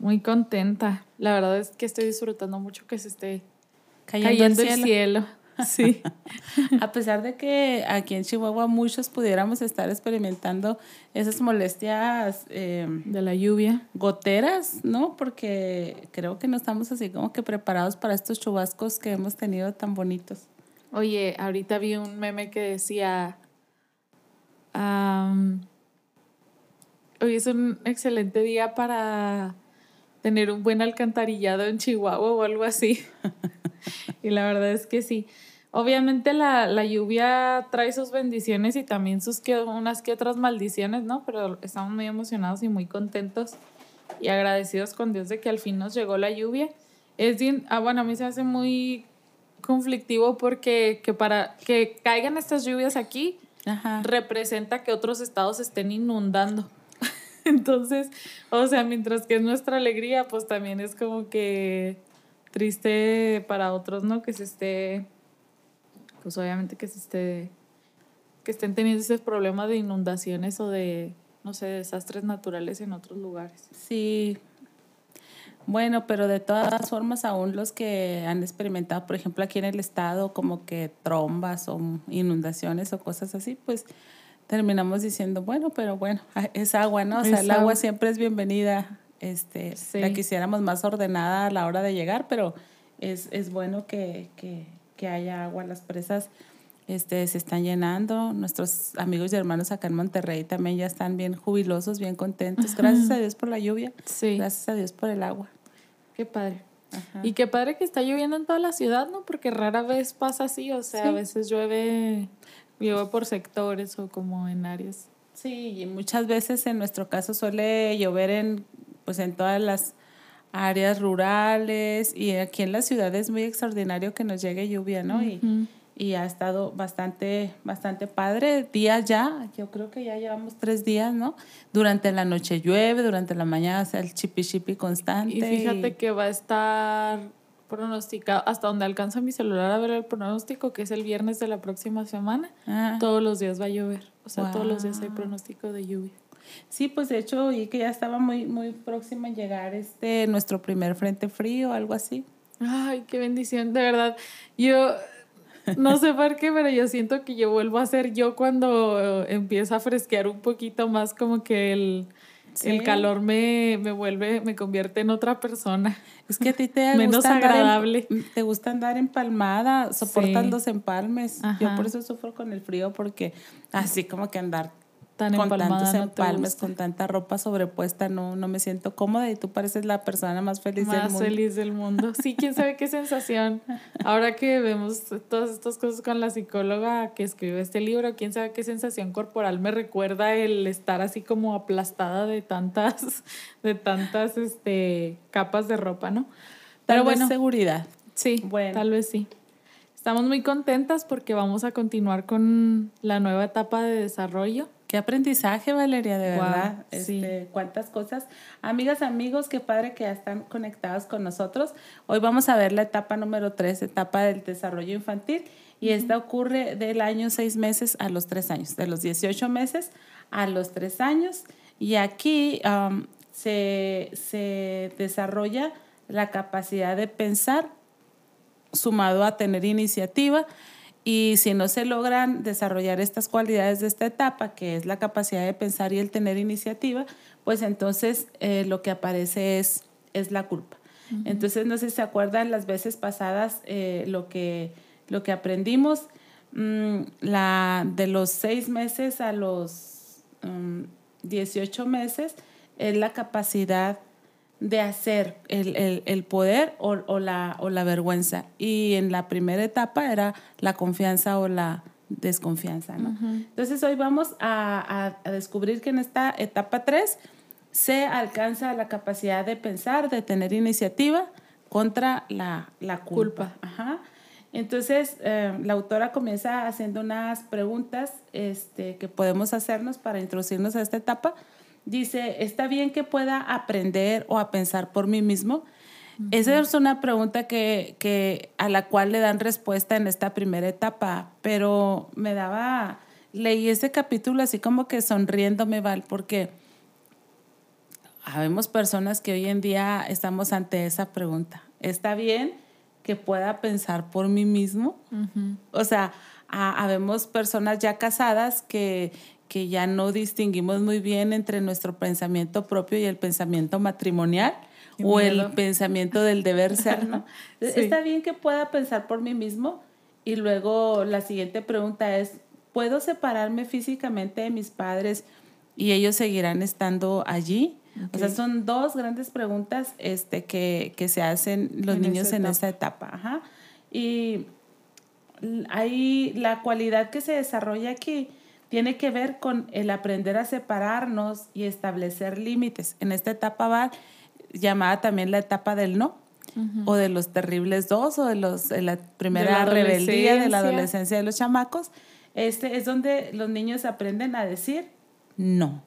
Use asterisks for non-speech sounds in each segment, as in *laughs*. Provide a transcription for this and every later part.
Muy contenta. La verdad es que estoy disfrutando mucho que se esté Cayendo, cayendo, el el cielo. Sí. *laughs* A pesar de que aquí en Chihuahua muchos pudiéramos estar experimentando esas molestias eh, De la lluvia. goteras, ¿no? Porque creo que no estamos así como que preparados para estos chubascos que hemos tenido tan bonitos. Oye, ahorita vi un meme que decía. hoy es un excelente día para tener un buen alcantarillado en Chihuahua o algo así. *laughs* y la verdad es que sí. Obviamente la, la lluvia trae sus bendiciones y también sus que, unas que otras maldiciones, ¿no? Pero estamos muy emocionados y muy contentos y agradecidos con Dios de que al fin nos llegó la lluvia. Es bien, ah, bueno, a mí se hace muy conflictivo porque que para que caigan estas lluvias aquí Ajá. representa que otros estados estén inundando. Entonces, o sea, mientras que es nuestra alegría, pues también es como que triste para otros, ¿no? Que se esté, pues obviamente que se esté, que estén teniendo ese problema de inundaciones o de, no sé, desastres naturales en otros lugares. Sí. Bueno, pero de todas formas, aún los que han experimentado, por ejemplo, aquí en el estado, como que trombas o inundaciones o cosas así, pues terminamos diciendo, bueno, pero bueno, es agua, ¿no? O sea, Es el agua agua. siempre es bienvenida. Este, Sí. La quisiéramos más ordenada a la hora de llegar, pero es, es bueno que, que, que haya agua. Las presas este, se están llenando. Nuestros amigos y hermanos acá en Monterrey también ya están bien jubilosos, bien contentos. Gracias a Dios por la lluvia. Sí, Gracias a Dios por el agua. qué padre. Ajá. Y qué padre que está lloviendo en toda la ciudad, ¿no? Porque rara vez pasa así, o sea, Sí. a veces llueve, llueve por sectores o como en áreas. Sí, y muchas veces en nuestro caso suele llover en, pues en todas las áreas rurales y aquí en la ciudad es muy extraordinario que nos llegue lluvia, ¿no? Y, Ujú. y ha estado bastante, bastante padre. Días ya, yo creo que ya llevamos tres días, ¿no? Durante la noche llueve, durante la mañana o el chipi chipi constante. Y fíjate que va a estar pronosticado, hasta donde alcanza mi celular a ver el pronóstico, que es el viernes de la próxima semana, Ah, todos los días va a llover. O sea, todos los días hay pronóstico de lluvia. Sí, pues de hecho oí que ya estaba muy, muy próximo a llegar este nuestro primer frente frío, algo así. Ay, qué bendición, de verdad. Yo no sé por qué, pero yo siento que yo vuelvo a ser yo cuando empieza a fresquear un poquito más, como que el, Sí. el calor me, me vuelve, me convierte en otra persona. Es que a ti te *laughs* Menos gusta andar en- agradable. te gusta andar empalmada, soportas Sí. los empalmes. Yo por eso sufro con el frío porque así como que andar Tan con empalmada tantos no empalmes, con tanta ropa sobrepuesta, no, no me siento cómoda y tú pareces la persona más feliz del más mundo. feliz del mundo. Sí, quién sabe qué sensación. Ahora que vemos todas estas cosas con la psicóloga que escribe este libro, quién sabe qué sensación corporal me recuerda el estar así como aplastada de tantas, de tantas este, capas de ropa, ¿no? Pero Pero bueno, bueno, seguridad. sí, bueno. tal vez sí. Estamos muy contentas porque vamos a continuar con la nueva etapa de desarrollo. Qué aprendizaje, Valeria, de verdad. sí. Este, cuántas cosas. Amigas, amigos, qué padre que ya están conectados con nosotros. Hoy vamos a ver la etapa número 3, etapa del desarrollo infantil. Y esta ocurre del año 6 meses a los 3 años, de los 18 meses a los 3 años. Y aquí um, se, se desarrolla la capacidad de pensar sumado a tener iniciativa y si no se logran desarrollar estas cualidades de esta etapa, que es la capacidad de pensar y el tener iniciativa, pues entonces eh, lo que aparece es, es la culpa. Entonces, no sé si se acuerdan las veces pasadas eh, lo, que, lo que aprendimos, mm, la, de los seis meses a los mm, 18 meses, es la capacidad de hacer el, el, el poder o, o, la, o la vergüenza. Y en la primera etapa era la confianza o la desconfianza. ¿no? Entonces hoy vamos a, a, a descubrir que en esta etapa 3 se alcanza la capacidad de pensar, de tener iniciativa, contra la, la culpa. Ajá. Entonces, eh, la autora comienza haciendo unas preguntas este, que podemos hacernos para introducirnos a esta etapa. Dice, ¿está bien que pueda aprender o a pensar por mí mismo? Esa es una pregunta que, que, a la cual le dan respuesta en esta primera etapa, pero me daba, leí ese capítulo así como que sonriéndome, Val, porque habemos personas que hoy en día estamos ante esa pregunta. ¿Está bien que pueda pensar por mí mismo? O sea, habemos personas ya casadas que, que ya no distinguimos muy bien entre nuestro pensamiento propio y el pensamiento matrimonial o el pensamiento del deber ser, ¿no? *laughs* Está bien que pueda pensar por mí mismo y luego la siguiente pregunta es, ¿puedo separarme físicamente de mis padres y ellos seguirán estando allí? O sea, son dos grandes preguntas este, que, se hacen los niños en esa etapa. Ajá. Y ahí la cualidad que se desarrolla aquí tiene que ver con el aprender a separarnos y establecer límites. En esta etapa va llamada también la etapa del no, o de los terribles dos, o de, los, de la primera rebeldía de la adolescencia de los chamacos. Este es donde los niños aprenden a decir no.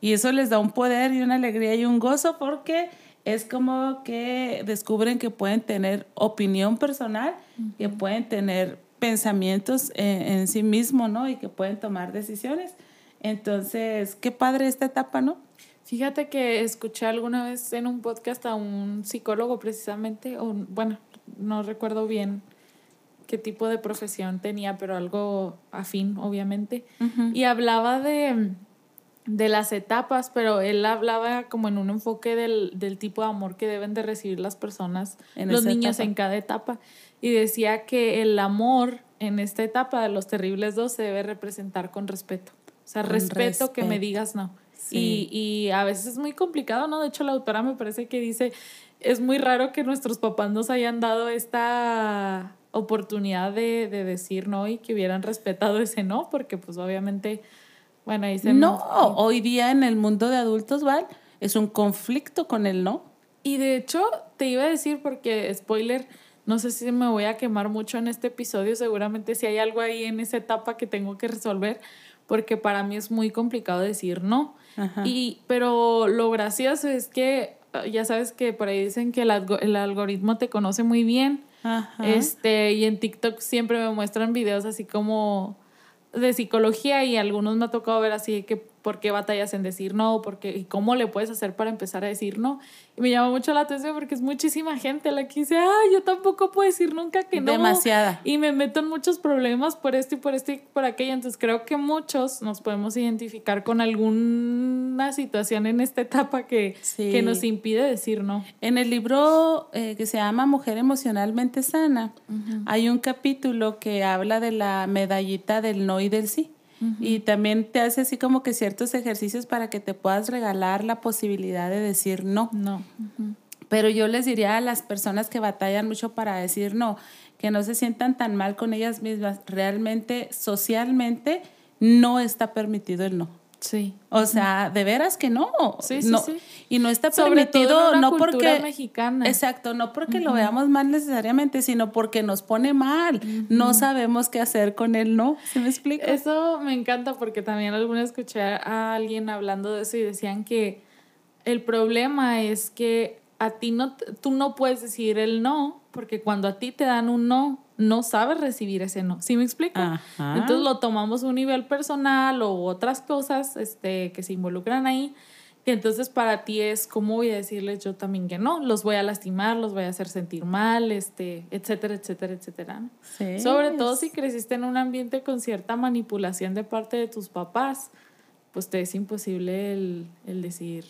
Y eso les da un poder y una alegría y un gozo porque es como que descubren que pueden tener opinión personal, que pueden tener pensamientos en, en, sí mismo, ¿no? Y que pueden tomar decisiones. Entonces, qué padre esta etapa, ¿no? Fíjate que escuché alguna vez en un podcast a un psicólogo precisamente, o bueno, no recuerdo bien qué tipo de profesión tenía, pero algo afín, obviamente, y hablaba de, de, las etapas, pero él hablaba como en un enfoque del, del tipo de amor que deben de recibir las personas, en los niños en cada etapa, y decía que el amor en esta etapa de los terribles dos se debe representar con respeto. O sea, respeto que me digas no y, y a veces es muy complicado, ¿no? De hecho, la autora me parece que dice, es muy raro que nuestros papás nos hayan dado esta oportunidad de, de decir no y que hubieran respetado ese no, porque pues obviamente, bueno, ahí se... No, hoy día en el mundo de adultos, Val, es un conflicto con el no. Y de hecho, te iba a decir, porque spoiler, no sé si me voy a quemar mucho en este episodio, seguramente si hay algo ahí en esa etapa que tengo que resolver, porque para mí es muy complicado decir no. Y, pero lo gracioso es que ah, ya sabes que por ahí dicen que el, el algoritmo te conoce muy bien. Este, y en TikTok siempre me muestran videos así como de psicología y algunos me ha tocado ver así que por qué batallas en decir no, porque, y cómo le puedes hacer para empezar a decir no. Y me llama mucho la atención porque es muchísima gente la que dice, ah, yo tampoco puedo decir nunca que no. Demasiada. Y me meto en muchos problemas por esto y por esto y por aquello. Entonces creo que muchos nos podemos identificar con alguna situación en esta etapa que, que nos impide decir no. En el libro eh, que se llama Mujer emocionalmente sana, hay un capítulo que habla de la medallita del no y del sí. Y también te hace así como que ciertos ejercicios para que te puedas regalar la posibilidad de decir no. No. Pero yo les diría a las personas que batallan mucho para decir no, que no se sientan tan mal con ellas mismas. Realmente, socialmente, no está permitido el no. Sí. O sea, de veras que no. Sí, sí, sí. Y no está permitido no porque mexicana. Exacto, no porque lo veamos mal necesariamente, sino porque nos pone mal. No sabemos qué hacer con él, ¿no? ¿Se me explica? Eso me encanta porque también alguna escuché a alguien hablando de eso y decían que el problema es que a ti no tú no puedes decir el no, porque cuando a ti te dan un no, no sabes recibir ese no. ¿Sí me explico? Entonces lo tomamos a un nivel personal o otras cosas este, que se involucran ahí. Y entonces para ti es cómo voy a decirles yo también que no, los voy a lastimar, los voy a hacer sentir mal, este, etcétera, etcétera, etcétera. Sobre todo si creciste en un ambiente con cierta manipulación de parte de tus papás, pues te es imposible el, el decir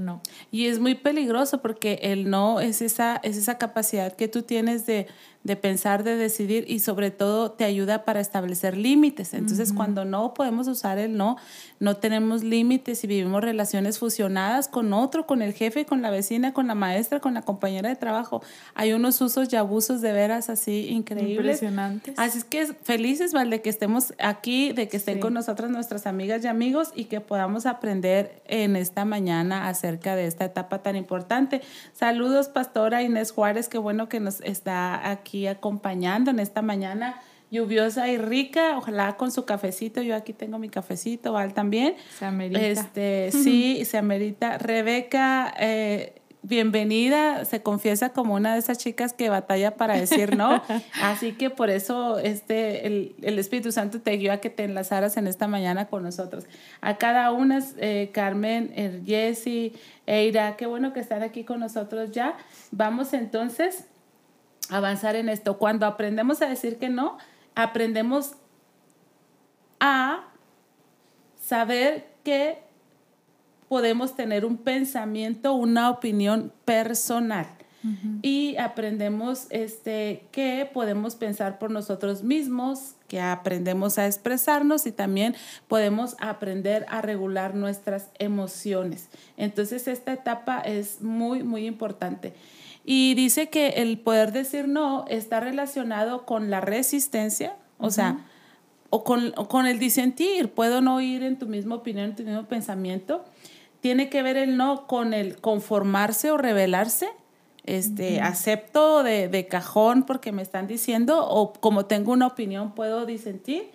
no. Y es muy peligroso porque el no es esa, es esa capacidad que tú tienes de, de pensar, de decidir y sobre todo te ayuda para establecer límites. Entonces, cuando no podemos usar el no, no tenemos límites y vivimos relaciones fusionadas con otro, con el jefe, con la vecina, con la maestra, con la compañera de trabajo. Hay unos usos y abusos de veras así increíbles. Impresionantes. Así es que felices, ¿vale? De que estemos aquí, de que estén con nosotras nuestras amigas y amigos y que podamos aprender en esta mañana acerca de esta etapa tan importante. Saludos, Pastora Inés Juárez, qué bueno que nos está aquí aquí acompañando en esta mañana lluviosa y rica, ojalá con su cafecito, yo aquí tengo mi cafecito, Val también. Se amerita. Este, *laughs* sí, se amerita. Rebeca, eh, bienvenida, se confiesa como una de esas chicas que batalla para decir no, *laughs* así que por eso este, el, el, Espíritu Santo te guió a que te enlazaras en esta mañana con nosotros. A cada una, eh, Carmen, Jessy, Eira, qué bueno que están aquí con nosotros ya. Vamos entonces avanzar en esto. Cuando aprendemos a decir que no, aprendemos a saber que podemos tener un pensamiento, una opinión personal. Y aprendemos este, que podemos pensar por nosotros mismos, que aprendemos a expresarnos y también podemos aprender a regular nuestras emociones. Entonces esta etapa es muy, muy importante. Y dice que el poder decir no está relacionado con la resistencia, o sea, o con, con, el disentir. Puedo no ir en tu misma opinión, en tu mismo pensamiento. Tiene que ver el no con el conformarse o rebelarse. Este, acepto de, de cajón porque me están diciendo, o como tengo una opinión, puedo disentir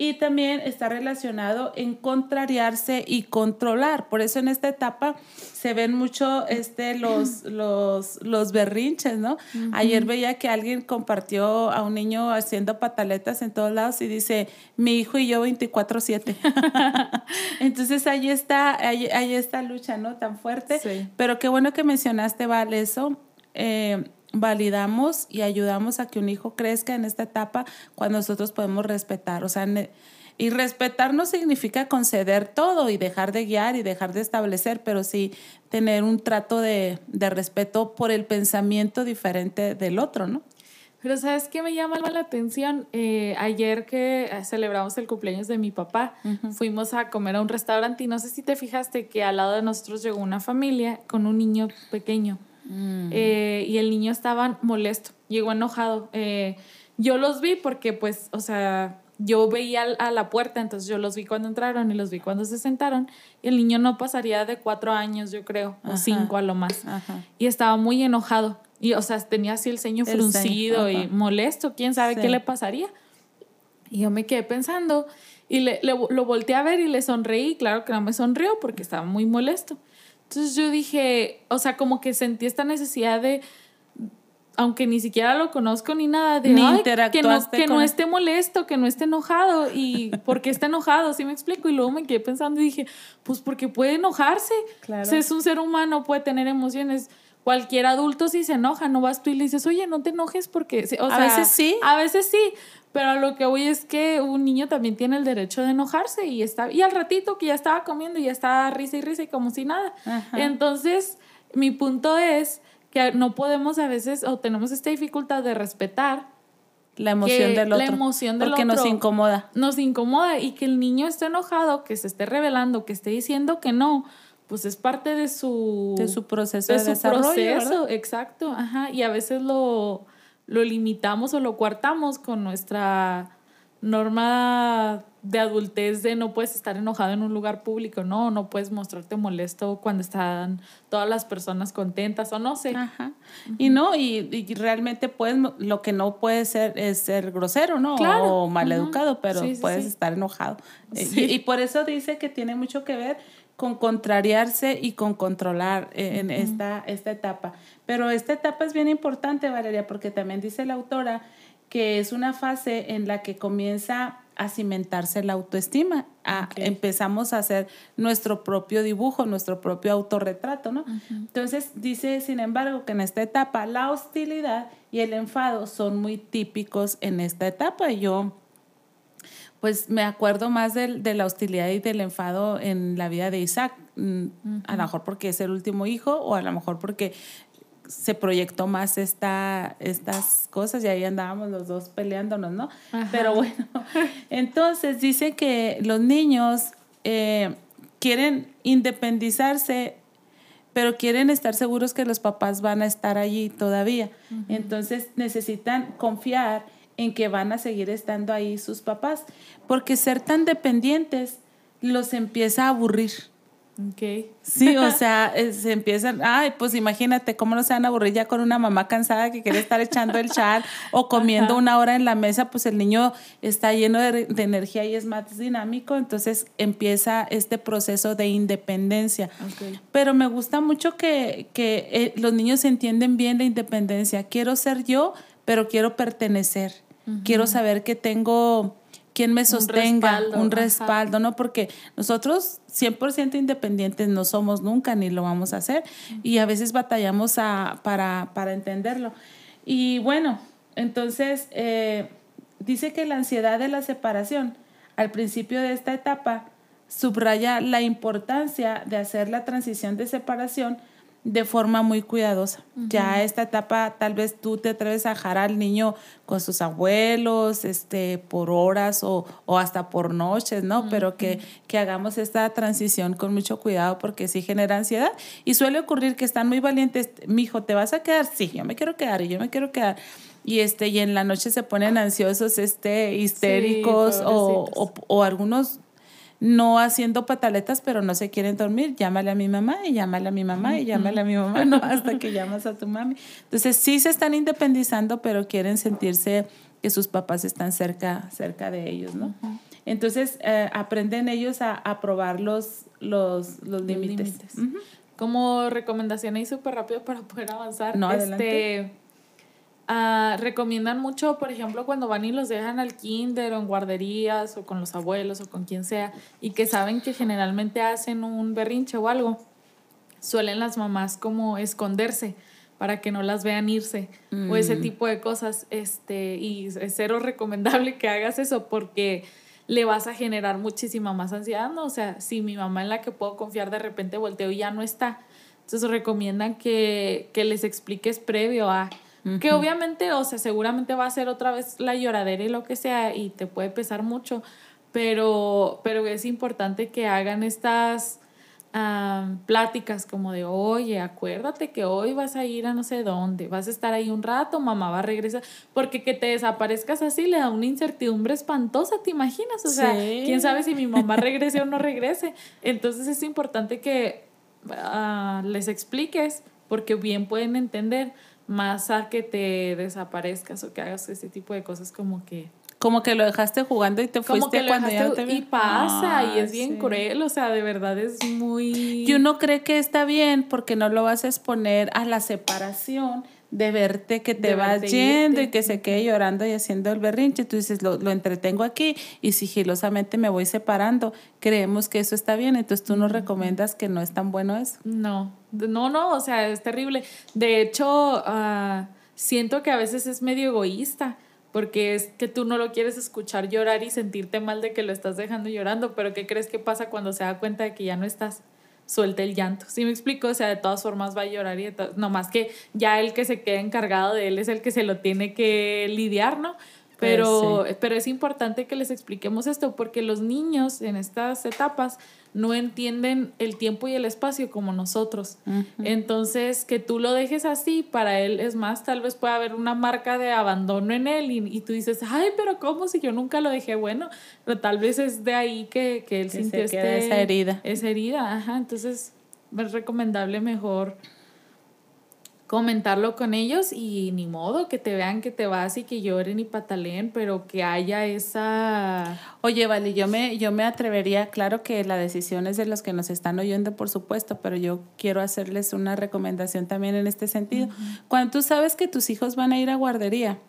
y también está relacionado en contrariarse y controlar. Por eso en esta etapa se ven mucho este, los, los, los berrinches, ¿no? Ayer veía que alguien compartió a un niño haciendo pataletas en todos lados y dice, mi hijo y yo 24/7. *laughs* Entonces ahí está, ahí, ahí está lucha, ¿no? Tan fuerte. Pero qué bueno que mencionaste, Val, eso. Eh, validamos y ayudamos a que un hijo crezca en esta etapa cuando nosotros podemos respetar. O sea, y respetar no significa conceder todo y dejar de guiar y dejar de establecer, pero sí tener un trato de, respeto por el pensamiento diferente del otro, ¿no? Pero ¿sabes qué me llama la atención? Eh, ayer que celebramos el cumpleaños de mi papá, fuimos a comer a un restaurante y no sé si te fijaste que al lado de nosotros llegó una familia con un niño pequeño. Mm. Eh, y el niño estaba molesto, llegó enojado. Eh, yo los vi porque, pues, o sea, yo veía a la puerta, entonces yo los vi cuando entraron y los vi cuando se sentaron. Y el niño no pasaría de cuatro años, yo creo, o cinco a lo más. Y estaba muy enojado. Y, o sea, tenía así el ceño fruncido y molesto. ¿Quién sabe qué le pasaría? Y yo me quedé pensando y le, lo volteé a ver y le sonreí. Claro que no me sonrió porque estaba muy molesto. Entonces yo dije, o sea, como que sentí esta necesidad de, aunque ni siquiera lo conozco ni nada, de ni que, no, que no esté molesto, que no esté enojado. ¿Y *laughs* por qué está enojado? ¿Sí me explico? Y luego me quedé pensando y dije, pues porque puede enojarse. Claro. O sea, es un ser humano, puede tener emociones. Cualquier adulto si se enoja, no vas tú y le dices, oye, no te enojes porque... O sea, a veces sí. A veces sí, pero lo que voy es que un niño también tiene el derecho de enojarse y está y al ratito que ya estaba comiendo y ya estaba risa y risa y como si nada. Entonces, mi punto es que no podemos a veces o tenemos esta dificultad de respetar la emoción del otro. La emoción del porque nos incomoda. Nos incomoda y que el niño esté enojado, que se esté revelando, que esté diciendo que no, pues es parte de su de su proceso de, desarrollo, exacto, ajá, y a veces lo lo limitamos o lo coartamos con nuestra norma de adultez de no puedes estar enojado en un lugar público, no, no puedes mostrarte molesto cuando están todas las personas contentas o no sé. Ajá. Y no, y, realmente puedes, lo que no puede ser es ser grosero, ¿no? Claro. O maleducado, pero puedes estar enojado. Y, y, por eso dice que tiene mucho que ver con contrariarse y con controlar eh, en esta, esta etapa. Pero esta etapa es bien importante, Valeria, porque también dice la autora que es una fase en la que comienza a cimentarse la autoestima. Empezamos a hacer nuestro propio dibujo, nuestro propio autorretrato, ¿no? Entonces dice, sin embargo, que en esta etapa la hostilidad y el enfado son muy típicos en esta etapa. Y yo pues me acuerdo más de, la hostilidad y del enfado en la vida de Isaac, mm, a lo mejor porque es el último hijo o a lo mejor porque se proyectó más esta, estas cosas y ahí andábamos los dos peleándonos, ¿no? Pero bueno, *laughs* entonces dice que los niños eh, quieren independizarse, pero quieren estar seguros que los papás van a estar allí todavía. Entonces necesitan confiar en que van a seguir estando ahí sus papás, porque ser tan dependientes los empieza a aburrir. Okay. Sí, o *laughs* sea, se empiezan, ay, pues imagínate cómo no se van a aburrir ya con una mamá cansada que quiere estar echando el chat o comiendo una hora en la mesa, pues el niño está lleno de, energía y es más dinámico, entonces empieza este proceso de independencia. Pero me gusta mucho que, que eh, los niños entienden bien la independencia. Quiero ser yo, pero quiero pertenecer. Quiero saber que tengo quien me sostenga, un respaldo, ¿no? Porque nosotros 100% independientes no somos nunca ni lo vamos a hacer y a veces batallamos a, para, para, entenderlo. Y bueno, entonces eh, dice que la ansiedad de la separación al principio de esta etapa subraya la importancia de hacer la transición de separación de forma muy cuidadosa. Ya esta etapa tal vez tú te atreves a dejar al niño con sus abuelos, este, por horas o, hasta por noches, ¿no? Pero que, que hagamos esta transición con mucho cuidado porque sí genera ansiedad y suele ocurrir que están muy valientes, mi hijo, ¿te vas a quedar? Sí, yo me quiero quedar y yo me quiero quedar y este y en la noche se ponen ansiosos este histéricos o, o, o, algunos no haciendo pataletas, pero no se quieren dormir, llámale a mi mamá y llámale a mi mamá y llámale a mi mamá, *laughs* ¿no? Hasta que llamas a tu mami. Entonces sí se están independizando, pero quieren sentirse que sus papás están cerca, cerca de ellos, ¿no? Entonces eh, aprenden ellos a, a probar los, los, los límites. Como recomendación ahí súper rápido para poder avanzar. No, este, Ah, recomiendan mucho, por ejemplo, cuando van y los dejan al kinder o en guarderías o con los abuelos o con quien sea y que saben que generalmente hacen un berrinche o algo, suelen las mamás como esconderse para que no las vean irse o ese mm. tipo de cosas. Este, y es cero recomendable que hagas eso porque le vas a generar muchísima más ansiedad, ¿no? O sea, si mi mamá en la que puedo confiar de repente volteo y ya no está, entonces recomiendan que, que les expliques previo a que obviamente, o sea, seguramente va a ser otra vez la lloradera y lo que sea y te puede pesar mucho, pero, pero es importante que hagan estas pláticas como de, oye, acuérdate que hoy vas a ir a no sé dónde, vas a estar ahí un rato, mamá va a regresar, porque que te desaparezcas así le da una incertidumbre espantosa, ¿te imaginas? O sea, quién sabe si mi mamá *laughs* regrese o no regrese. Entonces es importante que ah, les expliques, porque bien pueden entender más a que te desaparezcas o que hagas ese tipo de cosas como que como que lo dejaste jugando y te fuiste cuando ya te y pasa y es bien cruel o sea de verdad es muy y uno cree que está bien porque no lo vas a exponer a la separación de verte que te vas yendo y que se quede llorando y haciendo el berrinche. Tú dices, lo, lo, entretengo aquí y sigilosamente me voy separando. Creemos que eso está bien, entonces tú nos recomiendas que no es tan bueno eso. No, no, no, o sea, es terrible. De hecho, uh, siento que a veces es medio egoísta porque es que tú no lo quieres escuchar llorar y sentirte mal de que lo estás dejando llorando, pero ¿qué crees que pasa cuando se da cuenta de que ya no estás? suelte el llanto. ¿Sí me explico? O sea, de todas formas va a llorar y no más que ya el que se quede encargado de él es el que se lo tiene que lidiar, ¿no? Pero, pero es importante que les expliquemos esto porque los niños en estas etapas no entienden el tiempo y el espacio como nosotros. Entonces, que tú lo dejes así, para él es más, tal vez pueda haber una marca de abandono en él y, tú dices, ay, pero ¿cómo si yo nunca lo dejé? Bueno, pero tal vez es de ahí que, que él sintió este, esa herida. Esa herida, ajá. Entonces, es recomendable mejor comentarlo con ellos y ni modo que te vean que te vas y que lloren y pataleen, pero que haya esa... Oye, vale, yo me, yo me atrevería, claro que la decisión es de los que nos están oyendo, por supuesto, pero yo quiero hacerles una recomendación también en este sentido. Cuando tú sabes que tus hijos van a ir a guardería,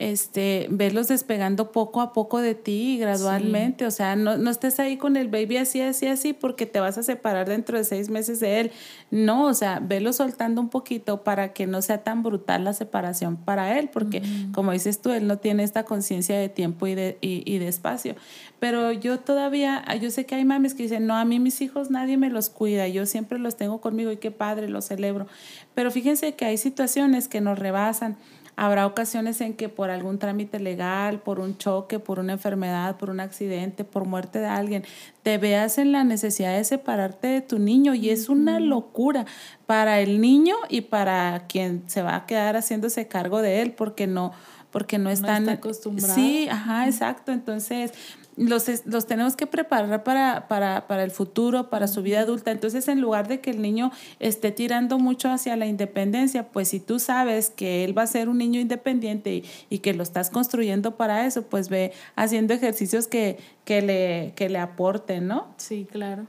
este, verlos despegando poco a poco de ti gradualmente. O sea, no, no estés ahí con el baby así, así, así, porque te vas a separar dentro de seis meses de él. No, o sea, velo soltando un poquito para que no sea tan brutal la separación para él, porque como dices tú, él no tiene esta conciencia de tiempo y de, y, y de espacio. Pero yo todavía, yo sé que hay mames que dicen, no, a mí mis hijos nadie me los cuida, yo siempre los tengo conmigo y qué padre, los celebro. Pero fíjense que hay situaciones que nos rebasan. Habrá ocasiones en que por algún trámite legal, por un choque, por una enfermedad, por un accidente, por muerte de alguien, te veas en la necesidad de separarte de tu niño y es una locura para el niño y para quien se va a quedar haciéndose cargo de él porque no porque no están no está acostumbrado. Sí, ajá, exacto. Entonces, los, los tenemos que preparar para, para, para, el futuro, para su vida adulta. Entonces, en lugar de que el niño esté tirando mucho hacia la independencia, pues si tú sabes que él va a ser un niño independiente y, y que lo estás construyendo para eso, pues ve haciendo ejercicios que, que, le, que le aporten, ¿no? Sí, claro.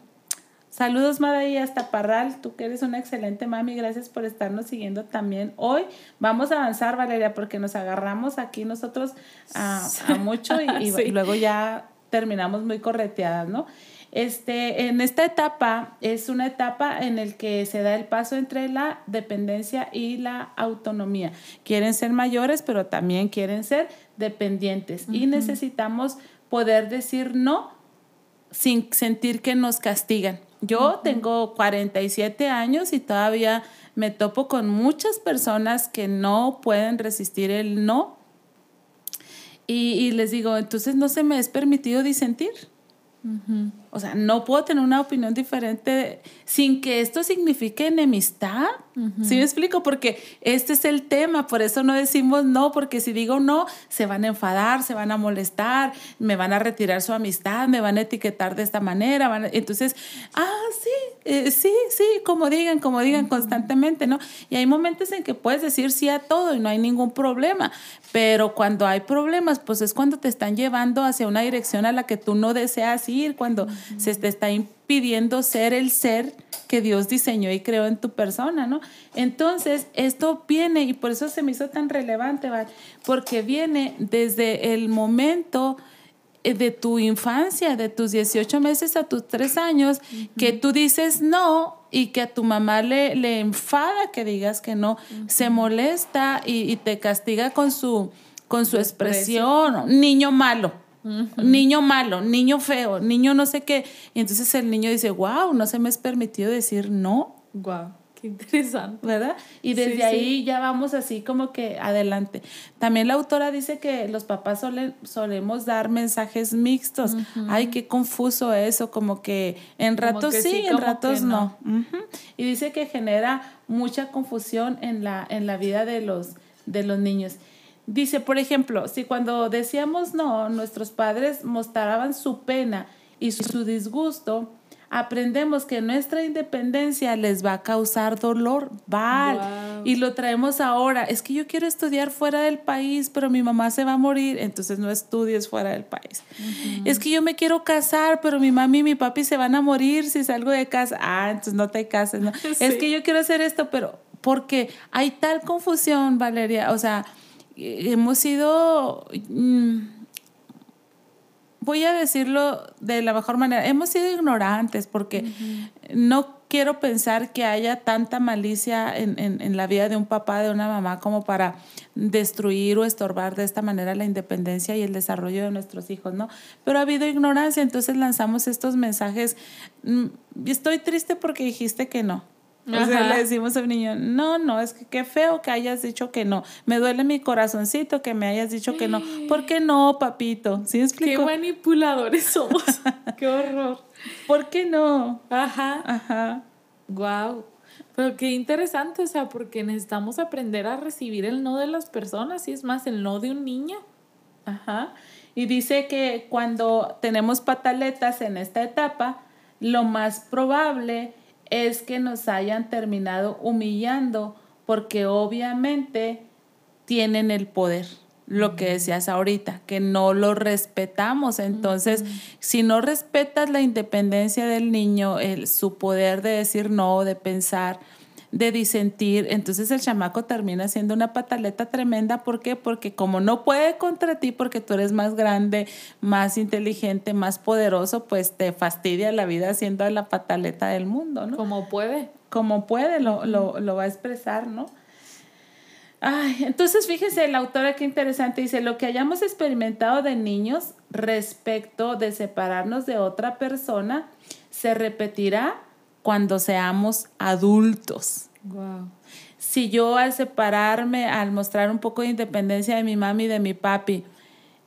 Saludos, Madaí, hasta Parral. Tú que eres una excelente mami. Gracias por estarnos siguiendo también hoy. Vamos a avanzar, Valeria, porque nos agarramos aquí nosotros a, a mucho y, y, *laughs* sí. y, luego ya terminamos muy correteadas, ¿no? Este, en esta etapa es una etapa en el que se da el paso entre la dependencia y la autonomía. Quieren ser mayores, pero también quieren ser dependientes. Uh -huh. Y necesitamos poder decir no sin sentir que nos castigan. Yo tengo 47 años y todavía me topo con muchas personas que no pueden resistir el no. Y, y les digo, entonces no se me es permitido disentir. Uh -huh. O sea, no puedo tener una opinión diferente sin que esto signifique enemistad. Uh -huh. ¿Sí me explico? Porque este es el tema, por eso no decimos no, porque si digo no, se van a enfadar, se van a molestar, me van a retirar su amistad, me van a etiquetar de esta manera. Van a... Entonces, ah, sí, eh, sí, sí, como digan, como digan uh -huh. constantemente, ¿no? Y hay momentos en que puedes decir sí a todo y no hay ningún problema, pero cuando hay problemas, pues es cuando te están llevando hacia una dirección a la que tú no deseas ir, cuando se te está impidiendo ser el ser que Dios diseñó y creó en tu persona, ¿no? Entonces, esto viene, y por eso se me hizo tan relevante, ¿vale? porque viene desde el momento eh, de tu infancia, de tus 18 meses a tus 3 años, uh -huh. que tú dices no y que a tu mamá le, le enfada que digas que no, uh -huh. se molesta y, y, te castiga con su, con su expresión, niño malo. Uh -huh. Niño malo, niño feo, niño no sé qué. Y entonces el niño dice, wow, no se me es permitido decir no. Wow. Qué interesante. ¿Verdad? Y desde sí, ahí sí. ya vamos así como que adelante. También la autora dice que los papás sole, solemos dar mensajes mixtos. Uh -huh. Ay, qué confuso eso, como que en ratos que sí, sí en ratos no. no. Uh -huh. Y dice que genera mucha confusión en la, en la vida de los, de los niños. Dice, por ejemplo, si cuando decíamos no, nuestros padres mostraban su pena y su disgusto, aprendemos que nuestra independencia les va a causar dolor, val, wow. y lo traemos ahora. Es que yo quiero estudiar fuera del país, pero mi mamá se va a morir, entonces no estudies fuera del país. Uh -huh. Es que yo me quiero casar, pero mi mami y mi papi se van a morir si salgo de casa. Ah, entonces no te cases. ¿no? *laughs* Sí. Es que yo quiero hacer esto, pero porque hay tal confusión, Valeria, o sea, hemos sido, mm, voy a decirlo de la mejor manera, hemos sido ignorantes porque uh -huh. no quiero pensar que haya tanta malicia en, en, en, la vida de un papá, de una mamá, como para destruir o estorbar de esta manera la independencia y el desarrollo de nuestros hijos, ¿no? Pero ha habido ignorancia, entonces lanzamos estos mensajes. Mm, estoy triste porque dijiste que no. O sea, le decimos al niño, no, no, es que qué feo que hayas dicho que no. Me duele mi corazoncito que me hayas dicho que no. ¿Por qué no, papito? ¿Sí explico? Qué manipuladores *laughs* somos. qué horror. ¿Por qué no? Ajá. Ajá. Wow. Pero qué interesante, o sea, porque necesitamos aprender a recibir el no de las personas, y es más, el no de un niño. Ajá. Y dice que cuando tenemos pataletas en esta etapa, lo más probable es que nos hayan terminado humillando porque obviamente tienen el poder, lo que decías ahorita, que no lo respetamos. Entonces, uh -huh. si no respetas la independencia del niño, el, su poder de decir no, de pensar, de disentir, entonces el chamaco termina siendo una pataleta tremenda. ¿Por qué? Porque como no puede contra ti, porque tú eres más grande, más inteligente, más poderoso, pues te fastidia la vida siendo la pataleta del mundo, ¿no? Como puede. Como puede, lo, lo, lo va a expresar, ¿no? Ay, entonces fíjese, la autora qué interesante dice, lo que hayamos experimentado de niños respecto de separarnos de otra persona se repetirá cuando seamos adultos. Si yo al separarme, al mostrar un poco de independencia de mi mami y de mi papi,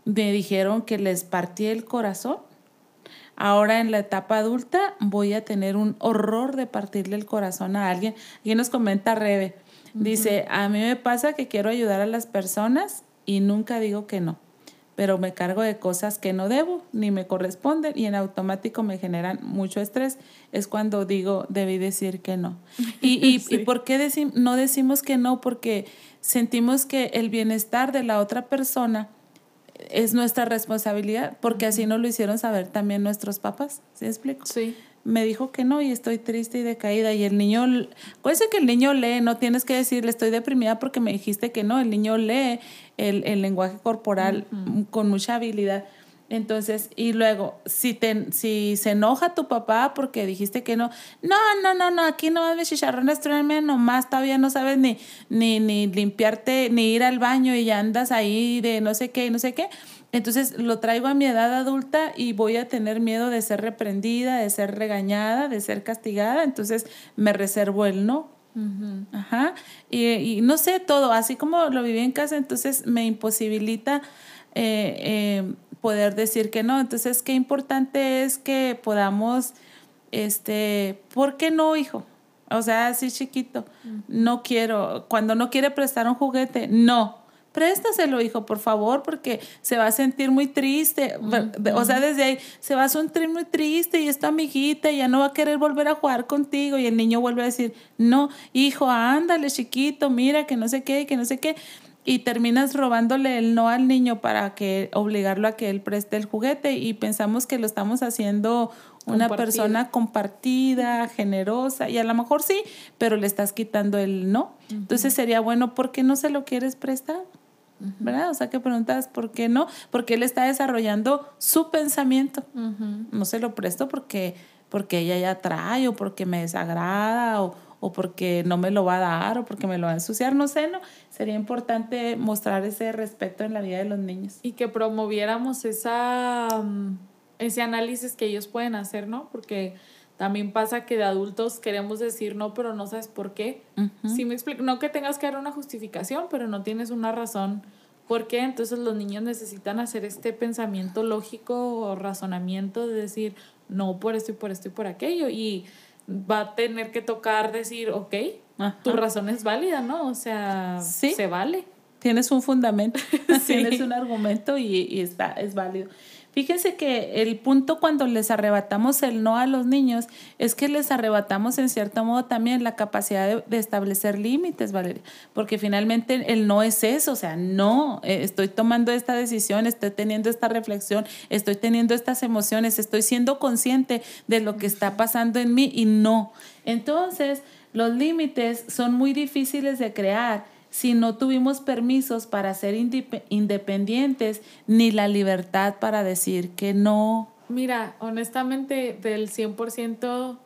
me dijeron que les partí el corazón, ahora en la etapa adulta voy a tener un horror de partirle el corazón a alguien. Y nos comenta Rebe, dice, a mí me pasa que quiero ayudar a las personas y nunca digo que no pero me cargo de cosas que no debo ni me corresponden y en automático me generan mucho estrés. Es cuando digo, debí decir que no. ¿Y, y, *laughs* por qué no decimos que no? Porque sentimos que el bienestar de la otra persona es nuestra responsabilidad, porque así nos lo hicieron saber también nuestros papás. ¿Sí explico? Sí me dijo que no y estoy triste y decaída. Y el niño, acuérdense que el niño lee, no tienes que decirle estoy deprimida porque me dijiste que no, el niño lee el, el lenguaje corporal con mucha habilidad. Entonces, y luego, si, te, si se enoja tu papá porque dijiste que no, no, no, no, no, aquí no de chicharrones, no nomás todavía no sabes ni, ni, ni limpiarte, ni ir al baño y ya andas ahí de no sé qué, no sé qué entonces lo traigo a mi edad adulta y voy a tener miedo de ser reprendida, de ser regañada, de ser castigada, entonces me reservo el no. Ajá. Y, no sé todo, así como lo viví en casa, entonces me imposibilita eh, eh, poder decir que no. Entonces, qué importante es que podamos, este, ¿por qué no, hijo? O sea, así chiquito, no quiero, cuando no quiere prestar un juguete, no, préstaselo, hijo, por favor, porque se va a sentir muy triste. O sea, desde ahí se va a sentir muy triste y esta amiguita ya no va a querer volver a jugar contigo. Y el niño vuelve a decir, no, hijo, ándale, chiquito, mira, que no sé qué, que no sé qué. Y terminas robándole el no al niño para que obligarlo a que él preste el juguete y pensamos que lo estamos haciendo una persona compartida, generosa, y a lo mejor sí, pero le estás quitando el no. Entonces sería bueno, ¿por qué no se lo quieres prestar? ¿Verdad? O sea, que preguntas, ¿por qué no? Porque él está desarrollando su pensamiento. No se lo presto porque, porque ella ya trae o porque me desagrada o, o, porque no me lo va a dar o porque me lo va a ensuciar, no sé, ¿no? Sería importante mostrar ese respeto en la vida de los niños. Y que promoviéramos esa, mm, ese análisis que ellos pueden hacer, ¿no? Porque también pasa que de adultos queremos decir no, pero no sabes por qué. Si me explico, no que tengas que dar una justificación, pero no tienes una razón por qué. Entonces los niños necesitan hacer este pensamiento lógico o razonamiento de decir no por esto y por esto y por aquello. Y va a tener que tocar decir, ok, tu razón es válida, ¿no? O sea, se vale. Tienes un fundamento, *laughs* *laughs* tienes un argumento y, y está, es válido. Fíjense que el punto cuando les arrebatamos el no a los niños es que les arrebatamos en cierto modo también la capacidad de, establecer límites, Valeria, porque finalmente el no es eso, o sea, no, eh, estoy tomando esta decisión, estoy teniendo esta reflexión, estoy teniendo estas emociones, estoy siendo consciente de lo que está pasando en mí y no. Entonces, los límites son muy difíciles de crear si no tuvimos permisos para ser independientes ni la libertad para decir que no. Mira, honestamente, del 100%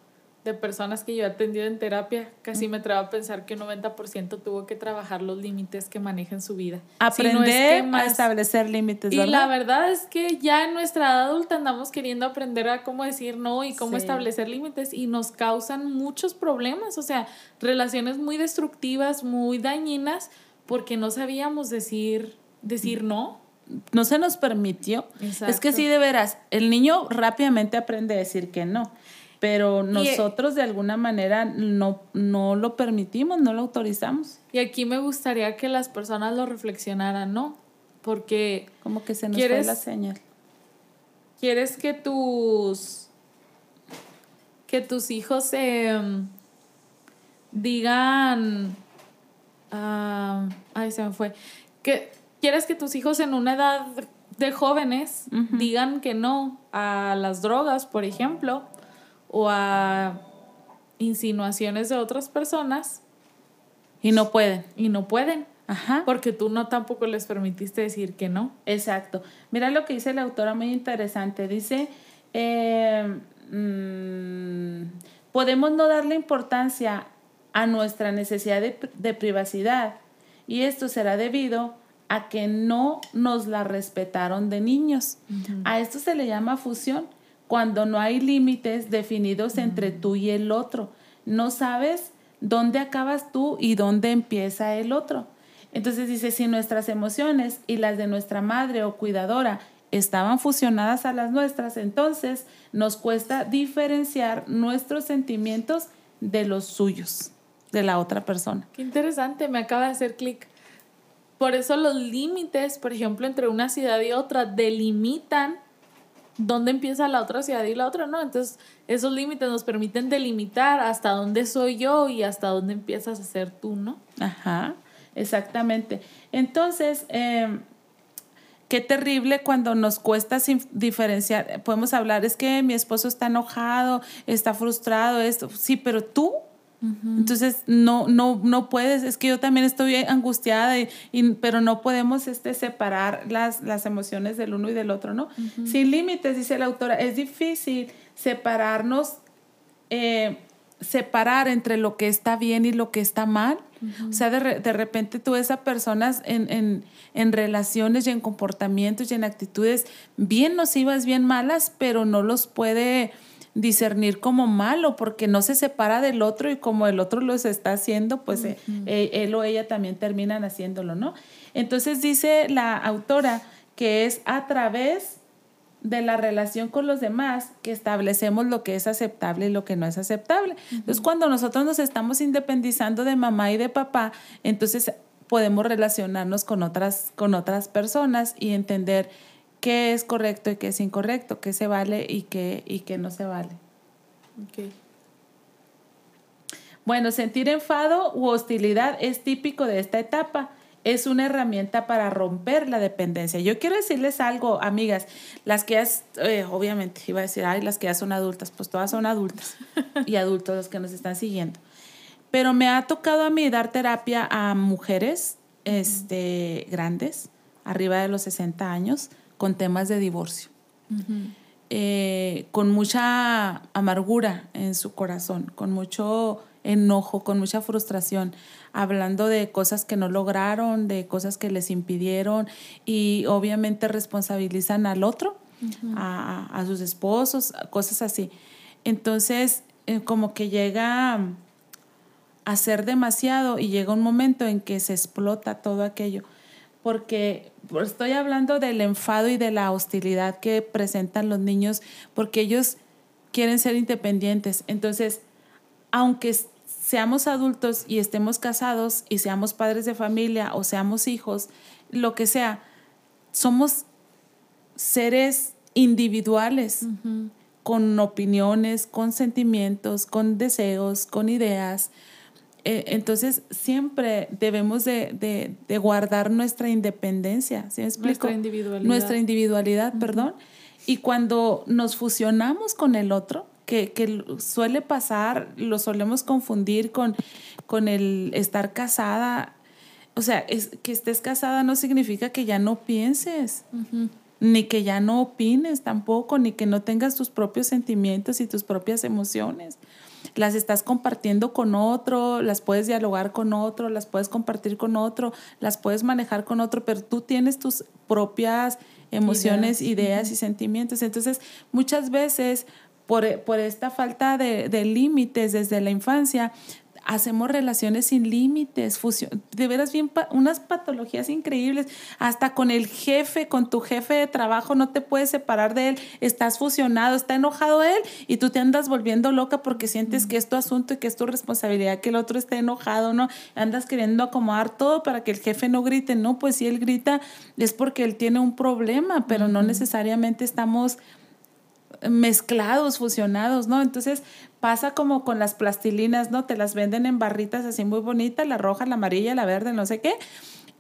de personas que yo he atendido en terapia, casi me atrevo a pensar que un 90% tuvo que trabajar los límites que manejan su vida. Aprender a establecer límites. Y la verdad es que ya en nuestra edad adulta andamos queriendo aprender a cómo decir no y cómo establecer límites y nos causan muchos problemas, o sea, relaciones muy destructivas, muy dañinas, porque no sabíamos decir, decir no no se nos permitió. Es que sí, de veras, el niño rápidamente aprende a decir que no pero nosotros de alguna manera no, no lo permitimos, no lo autorizamos. Y aquí me gustaría que las personas lo reflexionaran, ¿no? Porque... Como que se nos fue la señal. ¿Quieres que tus... que tus hijos em, digan... Uh, ay, se me fue. Que, ¿Quieres que tus hijos en una edad de jóvenes digan que no a las drogas, por ejemplo? O a insinuaciones de otras personas, Y no pueden. Y no pueden. Ajá. Porque tú no tampoco les permitiste decir que no. Exacto. Mira lo que dice la autora, muy interesante. Dice, eh, mm, podemos no darle importancia a nuestra necesidad de, de privacidad y esto será debido a que no nos la respetaron de niños. A esto se le llama fusión, cuando no hay límites definidos entre tú y el otro. No sabes dónde acabas tú y dónde empieza el otro. Entonces dice, si nuestras emociones y las de nuestra madre o cuidadora estaban fusionadas a las nuestras, entonces nos cuesta diferenciar nuestros sentimientos de los suyos, de la otra persona. Qué interesante, me acaba de hacer clic. Por eso los límites, por ejemplo, entre una ciudad y otra, delimitan dónde empieza la otra ciudad y la otra, ¿no? Entonces, esos límites nos permiten delimitar hasta dónde soy yo y hasta dónde empiezas a ser tú, ¿no? Ajá, exactamente. Entonces, eh, qué terrible cuando nos cuesta diferenciar. Podemos hablar, es que mi esposo está enojado, está frustrado, esto. Sí, pero tú entonces, no, no, no puedes, es que yo también estoy angustiada, y, pero no podemos este, separar las, las emociones del uno y del otro, ¿no? Sin límites, dice la autora, es difícil separarnos, eh, separar entre lo que está bien y lo que está mal. O sea, de, de, repente tú ves a personas en, en, en, relaciones y en comportamientos y en actitudes bien nocivas, bien malas, pero no los puede discernir como malo porque no se separa del otro y como el otro lo está haciendo, pues eh, eh, él o ella también terminan haciéndolo, ¿no? Entonces dice la autora que es a través de la relación con los demás que establecemos lo que es aceptable y lo que no es aceptable. Entonces, cuando nosotros nos estamos independizando de mamá y de papá, entonces podemos relacionarnos con otras, con otras personas y entender qué es correcto y qué es incorrecto, qué se vale y qué, y qué no se vale. Okay. Bueno, sentir enfado u hostilidad es típico de esta etapa. Es una herramienta para romper la dependencia. Yo quiero decirles algo, amigas, las que ya, eh, obviamente, iba a decir, ay, las que ya son adultas, pues todas son adultas y adultos los que nos están siguiendo. Pero me ha tocado a mí dar terapia a mujeres este, grandes, arriba de los 60 años, con temas de divorcio, eh, con mucha amargura en su corazón, con mucho enojo, con mucha frustración, hablando de cosas que no lograron, de cosas que les impidieron y obviamente responsabilizan al otro, a, sus esposos, cosas así. Entonces, eh, como que llega a ser demasiado y llega un momento en que se explota todo aquello porque estoy hablando del enfado y de la hostilidad que presentan los niños, porque ellos quieren ser independientes. Entonces, aunque seamos adultos y estemos casados y seamos padres de familia o seamos hijos, lo que sea, somos seres individuales, con opiniones, con sentimientos, con deseos, con ideas, entonces siempre debemos de, guardar nuestra independencia, ¿sí me explico? Nuestra individualidad. Nuestra individualidad, perdón. Y cuando nos fusionamos con el otro, que, suele pasar, lo solemos confundir con, con el estar casada. O sea, es, que estés casada no significa que ya no pienses. ni que ya no opines tampoco, ni que no tengas tus propios sentimientos y tus propias emociones las estás compartiendo con otro, las puedes dialogar con otro, las puedes compartir con otro, las puedes manejar con otro, pero tú tienes tus propias emociones, ideas, y sentimientos. Entonces, muchas veces por, esta falta de, de límites desde la infancia, hacemos relaciones sin límites, fusión, de veras bien unas patologías increíbles, hasta con el jefe, con tu jefe de trabajo, no te puedes separar de él, estás fusionado, está enojado él y tú te andas volviendo loca porque sientes que es tu asunto y que es tu responsabilidad que el otro esté enojado, ¿no? Andas queriendo acomodar todo para que el jefe no grite, no, pues si él grita es porque él tiene un problema, pero no necesariamente estamos mezclados, fusionados, ¿no? Entonces pasa como con las plastilinas, ¿no? Te las venden en barritas así muy bonitas, la roja, la amarilla, la verde, no sé qué.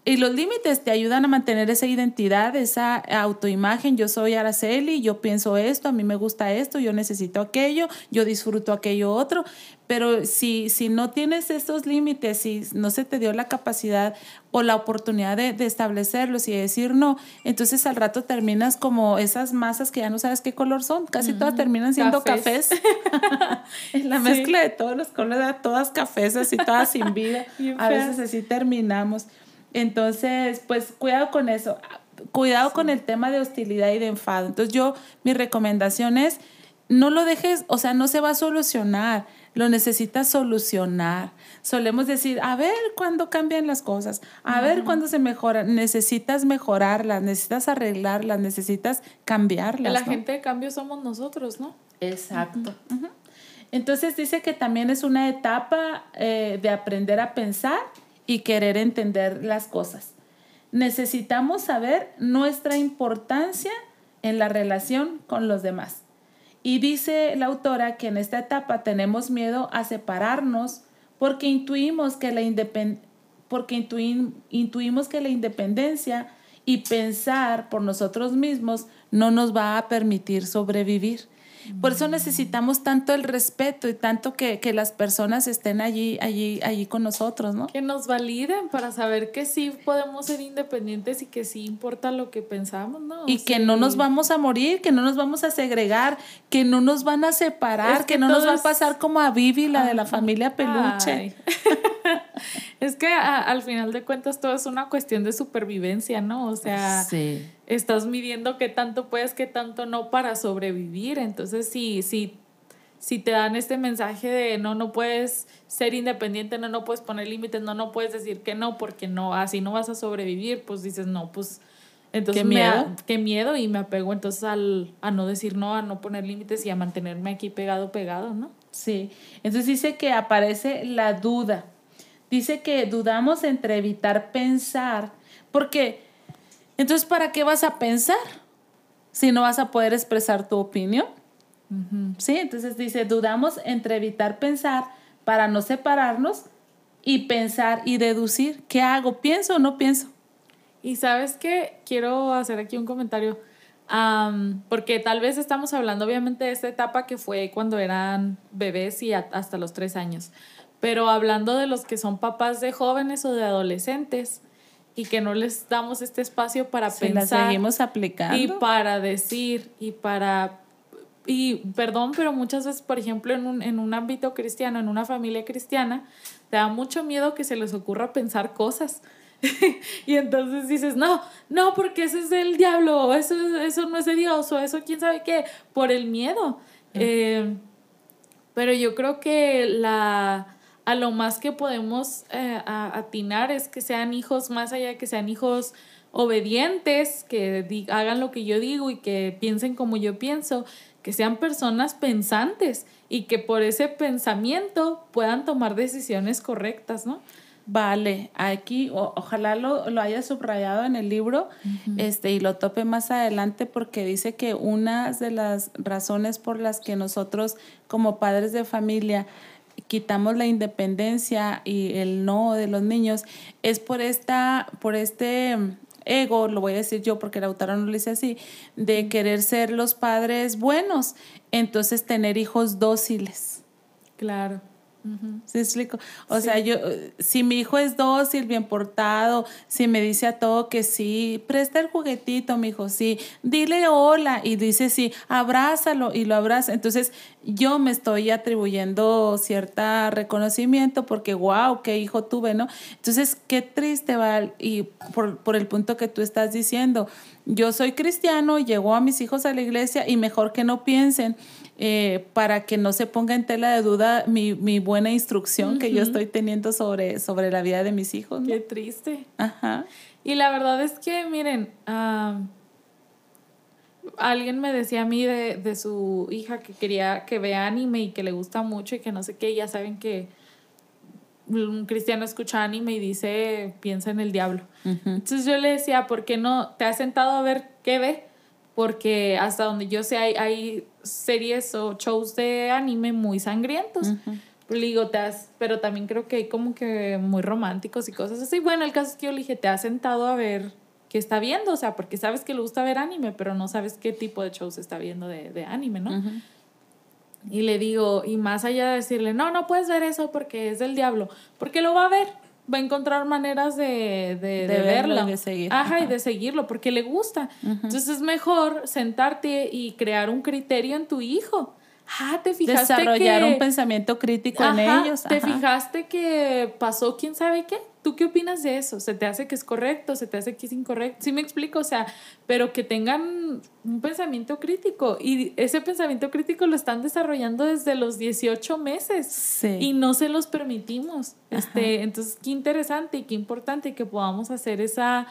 Y los límites te ayudan a mantener esa identidad, esa autoimagen. Yo soy Araceli, yo pienso esto, a mí me gusta esto, yo necesito aquello, yo disfruto aquello otro. Pero si, si no tienes esos límites, si no se te dio la capacidad o la oportunidad de, de, establecerlos y decir no, entonces al rato terminas como esas masas que ya no sabes qué color son, casi todas terminan siendo cafés. *laughs* *laughs* la mezcla de todos los colores, todas cafés, así todas sin vida. *laughs* a veces así terminamos. Entonces, pues cuidado con eso, cuidado con el tema de hostilidad y de enfado. Entonces yo, mi recomendación es, no lo dejes, o sea, no se va a solucionar, lo necesitas solucionar. Solemos decir, a ver cuándo cambian las cosas, a ver cuándo se mejoran. Necesitas mejorarlas, necesitas arreglarlas, necesitas cambiarlas. La gente de cambio somos nosotros, ¿no? Exacto. Entonces dice que también es una etapa eh, de aprender a pensar y querer entender las cosas. Necesitamos saber nuestra importancia en la relación con los demás. Y dice la autora que en esta etapa tenemos miedo a separarnos porque intuimos que la, porque intuimos que la independencia y pensar por nosotros mismos no nos va a permitir sobrevivir. Por eso necesitamos tanto el respeto y tanto que, las personas estén allí, allí, allí con nosotros, ¿no? Que nos validen para saber que sí podemos ser independientes y que sí importa lo que pensamos, ¿no? Y que no nos vamos a morir, que no nos vamos a segregar, que no nos van a separar, que, no nos va a pasar como a Vivi, la de la familia Peluche. *laughs* es que al final de cuentas todo es una cuestión de supervivencia, ¿no? O sea, estás midiendo qué tanto puedes, qué tanto no para sobrevivir. Entonces, si, si, si te dan este mensaje de no, no puedes ser independiente, no, no puedes poner límites, no, no puedes decir que no, porque no, así no vas a sobrevivir, pues dices, no, pues... Entonces, qué miedo. qué miedo y me apego entonces al, a no decir no, a no poner límites y a mantenerme aquí pegado, pegado, ¿no? Sí. Entonces dice que aparece la duda Dice que dudamos entre evitar pensar, porque entonces ¿para qué vas a pensar si no vas a poder expresar tu opinión? Sí, entonces dice, dudamos entre evitar pensar para no separarnos y pensar y deducir. ¿Qué hago? ¿Pienso o no pienso? Y sabes que quiero hacer aquí un comentario, porque tal vez estamos hablando obviamente de esta etapa que fue cuando eran bebés y hasta los tres años. Pero hablando de los que son papás de jóvenes o de adolescentes y que no les damos este espacio para pensar. seguimos aplicando. Y para decir y para y perdón, pero muchas veces, por ejemplo, en un, en un ámbito cristiano, en una familia cristiana, te da mucho miedo que se les ocurra pensar cosas. *laughs* y entonces dices, no, no, porque ese es del diablo, eso, eso no es de Dios, o eso quién sabe qué, por el miedo. Eh, pero yo creo que la, a lo más que podemos eh, atinar es que sean hijos, más allá de que sean hijos obedientes, que hagan lo que yo digo y que piensen como yo pienso, que sean personas pensantes y que por ese pensamiento puedan tomar decisiones correctas, ¿no? Vale, aquí ojalá lo, lo, haya subrayado en el libro este, y lo tope más adelante porque dice que una de las razones por las que nosotros como padres de familia quitamos la independencia y el no de los niños es por esta, por este ego, lo voy a decir yo porque la autora no lo dice así, de querer ser los padres buenos, entonces tener hijos dóciles. Claro. ¿Sí explico? O sea, yo, si mi hijo es dócil, bien portado, si me dice a todo que sí, presta el juguetito, mi hijo, sí, dile hola y dice sí, abrázalo y lo abraza. Entonces, yo me estoy atribuyendo cierta reconocimiento porque, wow, qué hijo tuve, ¿no? Entonces, qué triste va, y por, por el punto que tú estás diciendo, yo soy cristiano, llego a mis hijos a la iglesia y mejor que no piensen eh, para que no se ponga en tela de duda mi, mi buena instrucción que yo estoy teniendo sobre, sobre la vida de mis hijos. Qué triste. Ajá. Y la verdad es que, miren, alguien me decía a mí de, de, su hija que quería que vea anime y que le gusta mucho y que no sé qué, ya saben que un cristiano escucha anime y dice, piensa en el diablo. Entonces yo le decía, ¿por qué no te has sentado a ver qué ve? Porque hasta donde yo sé hay, hay series o shows de anime muy sangrientos. Digo, te has, pero también creo que hay como que muy románticos y cosas así. Bueno, el caso es que yo le dije, te has sentado a ver qué está viendo, o sea, porque sabes que le gusta ver anime, pero no sabes qué tipo de shows está viendo de, de anime, ¿no? Y le digo, y más allá de decirle, no, no puedes ver eso porque es del diablo, porque lo va a ver, va a encontrar maneras de, de, de, verlo. Y de seguir. Ajá, y de seguirlo, porque le gusta. Entonces es mejor sentarte y crear un criterio en tu hijo. Ah, te fijaste Desarrollar un pensamiento crítico en ellos. Te fijaste que pasó quién sabe qué. ¿Tú qué opinas de eso? ¿Se te hace que es correcto? ¿Se te hace que es incorrecto? Sí me explico, o sea, pero que tengan un pensamiento crítico y ese pensamiento crítico lo están desarrollando desde los 18 meses y no se los permitimos. Este, entonces, qué interesante y qué importante que podamos hacer esa...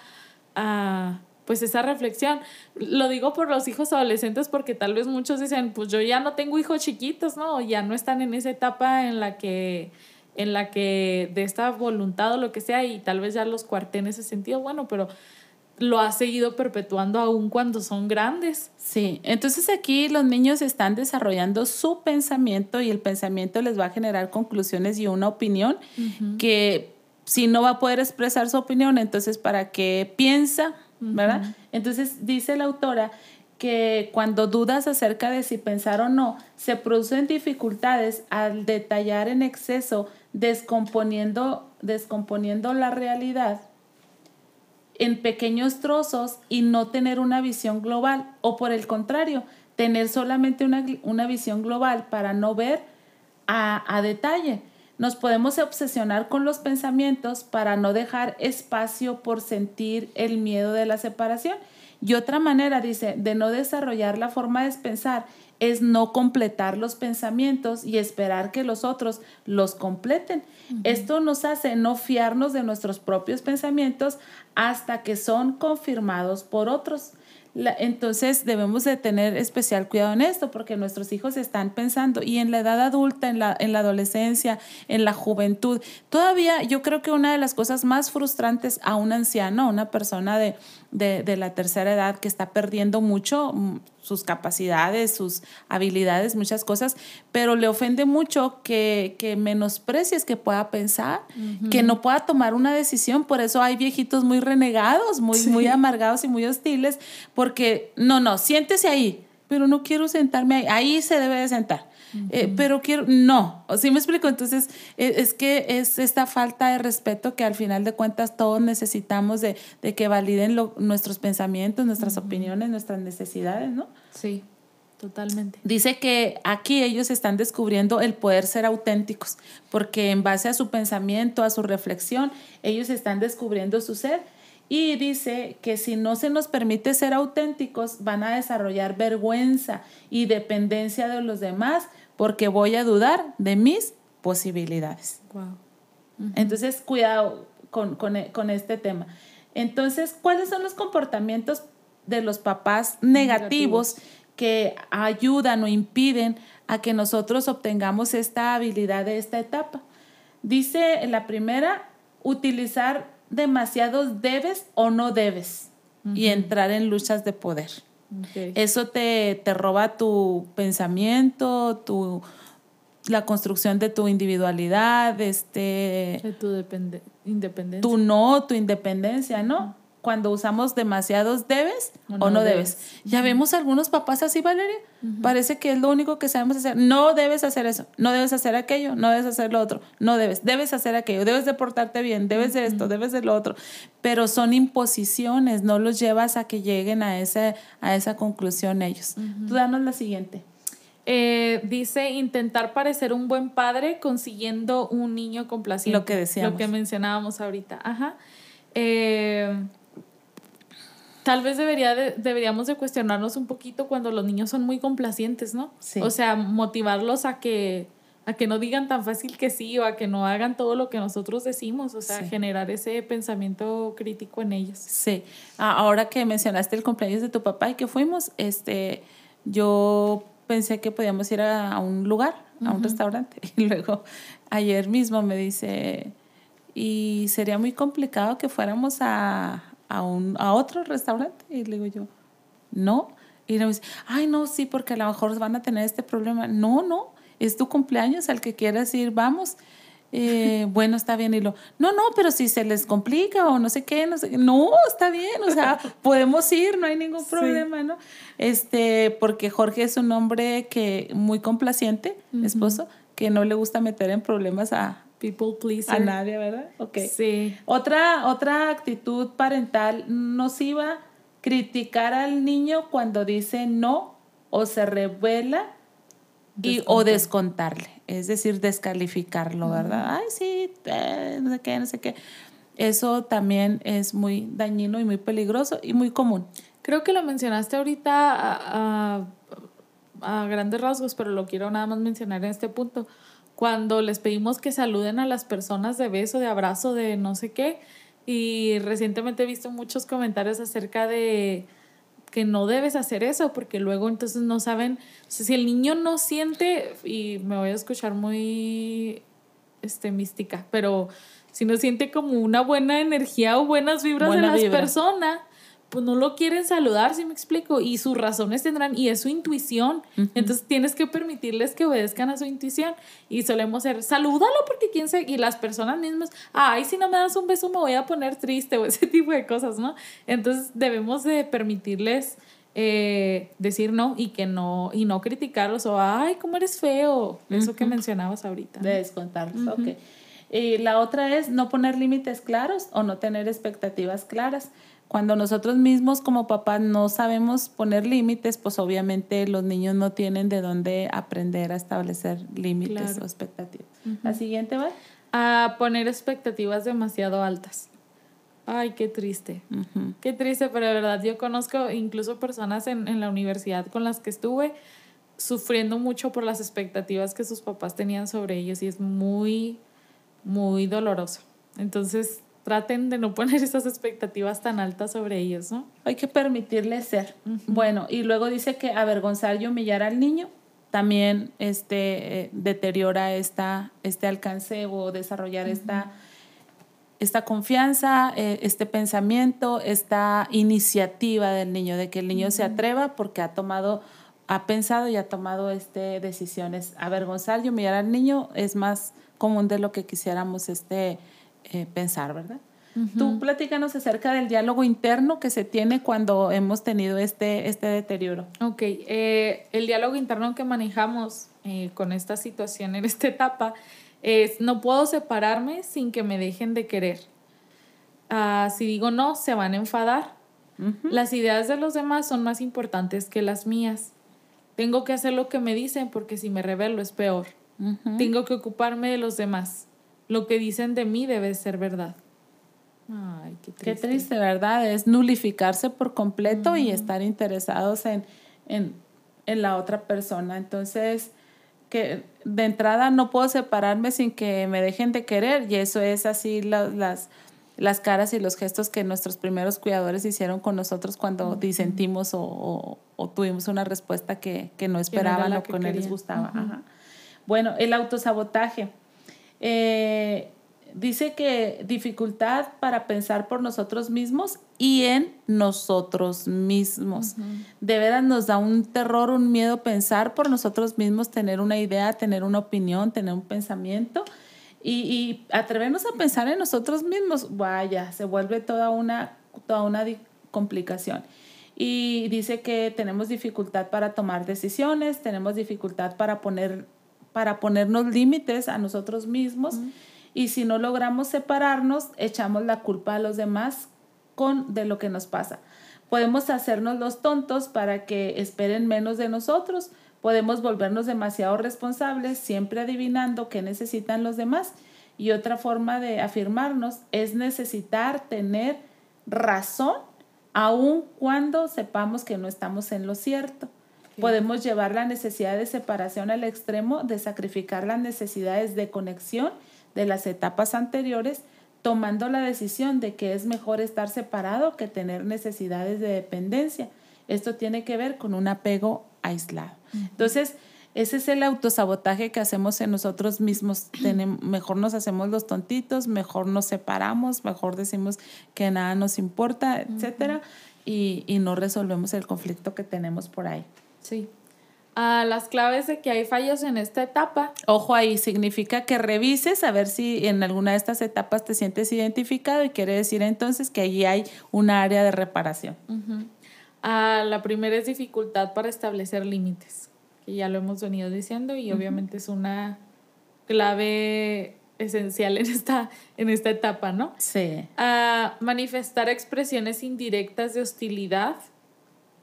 Uh, pues esa reflexión. Lo digo por los hijos adolescentes porque tal vez muchos dicen, pues yo ya no tengo hijos chiquitos, ¿no? Ya no están en esa etapa en la que en la que de esta voluntad o lo que sea y tal vez ya los cuarté en ese sentido, bueno, pero lo ha seguido perpetuando aún cuando son grandes. Sí, entonces aquí los niños están desarrollando su pensamiento y el pensamiento les va a generar conclusiones y una opinión que si no va a poder expresar su opinión, entonces para qué piensa, ¿verdad? Entonces dice la autora que cuando dudas acerca de si pensar o no, se producen dificultades al detallar en exceso, descomponiendo, descomponiendo la realidad en pequeños trozos y no tener una visión global, o por el contrario, tener solamente una, una visión global para no ver a, a detalle. Nos podemos obsesionar con los pensamientos para no dejar espacio por sentir el miedo de la separación. Y otra manera, dice, de no desarrollar la forma de pensar es no completar los pensamientos y esperar que los otros los completen. Esto nos hace no fiarnos de nuestros propios pensamientos hasta que son confirmados por otros entonces debemos de tener especial cuidado en esto porque nuestros hijos están pensando y en la edad adulta, en la, en la adolescencia, en la juventud. Todavía yo creo que una de las cosas más frustrantes a un anciano, a una persona de, de, de la tercera edad que está perdiendo mucho mm, sus capacidades, sus habilidades, muchas cosas, pero le ofende mucho que, que menosprecies que pueda pensar, que no pueda tomar una decisión. Por eso hay viejitos muy renegados, muy, muy amargados y muy hostiles, porque no, no, siéntese ahí, pero no quiero sentarme ahí, ahí se debe de sentar. Eh, pero quiero, no, ¿sí me explico? Entonces, e, es, que es esta falta de respeto que al final de cuentas todos necesitamos de, de que validen nuestros pensamientos, nuestras opiniones, nuestras necesidades, ¿no? Sí. Totalmente. Dice que aquí ellos están descubriendo el poder ser auténticos, porque en base a su pensamiento, a su reflexión, ellos están descubriendo su ser. Y dice que si no se nos permite ser auténticos, van a desarrollar vergüenza y dependencia de los demás, porque voy a dudar de mis posibilidades. Entonces, cuidado con, este tema. Entonces, ¿cuáles son los comportamientos de los papás negativos, que ayudan o impiden a que nosotros obtengamos esta habilidad de esta etapa? Dice la primera, utilizar demasiados debes o no debes y entrar en luchas de poder. Eso te, te, roba tu pensamiento, tu, la construcción de tu individualidad, este, de tu independencia. Tu no, tu independencia, ¿no? Cuando usamos demasiados debes o no, debes. Ya vemos algunos papás así, Valeria. Parece que es lo único que sabemos hacer. No debes hacer eso, no debes hacer aquello, no debes hacer lo otro, no debes, debes hacer aquello, debes de portarte bien, debes de esto, debes de lo otro. Pero son imposiciones, no los llevas a que lleguen a, ese, a esa conclusión ellos. Tú danos la siguiente. Eh, dice intentar parecer un buen padre consiguiendo un niño complaciente. Lo que decíamos. Lo que mencionábamos ahorita. Ajá. Eh, tal vez debería deberíamos de cuestionarnos un poquito cuando los niños son muy complacientes, ¿no? Sí. O sea, motivarlos a que a que no digan tan fácil que sí o a que no hagan todo lo que nosotros decimos, o sea, generar ese pensamiento crítico en ellos. Sí. Ahora que mencionaste el cumpleaños de tu papá y que fuimos, este, yo pensé que podíamos ir a, un lugar, a un restaurante. *laughs* Y luego ayer mismo me dice, y sería muy complicado que fuéramos a, a, un, a otro restaurante. Y le digo yo, no. Y me dice, ay, no, sí, porque a lo mejor van a tener este problema. No, no, es tu cumpleaños al que quieras ir, vamos. Eh, *laughs* bueno, está bien. Y lo, no, no, pero si se les complica o no sé qué, no sé qué. No, está bien, o sea, *laughs* podemos ir, no hay ningún problema, ¿no? Este, porque Jorge es un hombre que muy complaciente, esposo, que no le gusta meter en problemas a, People pleaser. a nadie, ¿verdad? Ok. Sí. Otra, otra actitud parental nociva, criticar al niño cuando dice no o se revela y, o descontarle, es decir, descalificarlo, ¿verdad? Ay, sí, eh, no sé qué, no sé qué. Eso también es muy dañino y muy peligroso y muy común. Creo que lo mencionaste ahorita a, a- a grandes rasgos, pero lo quiero nada más mencionar en este punto. Cuando les pedimos que saluden a las personas de beso, de abrazo, de no sé qué, y recientemente he visto muchos comentarios acerca de que no debes hacer eso, porque luego entonces no saben, o sea, si el niño no siente, y me voy a escuchar muy este, mística, pero si no siente como una buena energía o buenas vibras Buena de las vibra. personas, pues no lo quieren saludar, si me explico, y sus razones tendrán, y es su intuición. Entonces tienes que permitirles que obedezcan a su intuición. Y solemos ser, salúdalo porque quién sabe, y las personas mismas, ay, si no me das un beso me voy a poner triste, *laughs* o ese tipo de cosas, ¿no? Entonces debemos de permitirles eh, decir no y que no, y no criticarlos, o ay, cómo eres feo, eso que mencionabas ahorita. ¿no? De descontarlos, ok. Y la otra es no poner límites claros o no tener expectativas claras. Cuando nosotros mismos como papás no sabemos poner límites, pues obviamente los niños no tienen de dónde aprender a establecer límites Claro. o expectativas. La siguiente va. A poner expectativas demasiado altas. Ay, qué triste. Qué triste, pero de verdad yo conozco incluso personas en, en la universidad con las que estuve sufriendo mucho por las expectativas que sus papás tenían sobre ellos y es muy, muy doloroso. Entonces traten de no poner *laughs* esas expectativas tan altas sobre ellos, ¿no? Hay que permitirle ser. Bueno, y luego dice que avergonzar y humillar al niño también este, eh, deteriora esta, este alcance o desarrollar esta, esta confianza, eh, este pensamiento, esta iniciativa del niño, de que el niño se atreva porque ha tomado, ha pensado y ha tomado este, decisiones. Avergonzar y humillar al niño es más común de lo que quisiéramos este, eh, pensar, ¿verdad? Tú platícanos acerca del diálogo interno que se tiene cuando hemos tenido este, este deterioro. Ok, eh, el diálogo interno que manejamos eh, con esta situación en esta etapa es no puedo separarme sin que me dejen de querer. Ah, si digo no, se van a enfadar. Las ideas de los demás son más importantes que las mías. Tengo que hacer lo que me dicen porque si me rebelo es peor. Tengo que ocuparme de los demás. Lo que dicen de mí debe ser verdad. Ay, qué triste. Qué triste, ¿verdad? Es nulificarse por completo y estar interesados en, en, en la otra persona. Entonces, que de entrada no puedo separarme sin que me dejen de querer y eso es así la- las, las caras y los gestos que nuestros primeros cuidadores hicieron con nosotros cuando disentimos o, o- o tuvimos una respuesta que, que no era esperaban la o que no les gustaba. Ujú. Ajá. Bueno, el autosabotaje. Eh, dice que dificultad para pensar por nosotros mismos y en nosotros mismos. De veras nos da un terror, un miedo pensar por nosotros mismos, tener una idea, tener una opinión, tener un pensamiento y, y atrevernos a pensar en nosotros mismos. Vaya, se vuelve toda una, toda una complicación. Y dice que tenemos dificultad para tomar decisiones, tenemos dificultad para poner para ponernos límites a nosotros mismos y si no logramos separarnos, echamos la culpa a los demás con de lo que nos pasa. Podemos hacernos los tontos para que esperen menos de nosotros. Podemos volvernos demasiado responsables, siempre adivinando qué necesitan los demás. Y otra forma de afirmarnos es necesitar tener razón, aun cuando sepamos que no estamos en lo cierto. Podemos llevar la necesidad de separación al extremo de sacrificar las necesidades de conexión de las etapas anteriores, tomando la decisión de que es mejor estar separado que tener necesidades de dependencia. Esto tiene que ver con un apego aislado. Entonces, ese es el autosabotaje que hacemos en nosotros mismos. *clears throat* Mejor nos hacemos los tontitos, mejor nos separamos, mejor decimos que nada nos importa, etcétera, y, y no resolvemos el conflicto que tenemos por ahí. Sí. a las claves de que hay fallos en esta etapa. Ojo ahí, significa que revises a ver si en alguna de estas etapas te sientes identificado y quiere decir entonces que allí hay un área de reparación. a la primera es dificultad para establecer límites, que ya lo hemos venido diciendo y obviamente es una clave esencial en esta, en esta etapa, ¿no? Sí. A manifestar expresiones indirectas de hostilidad,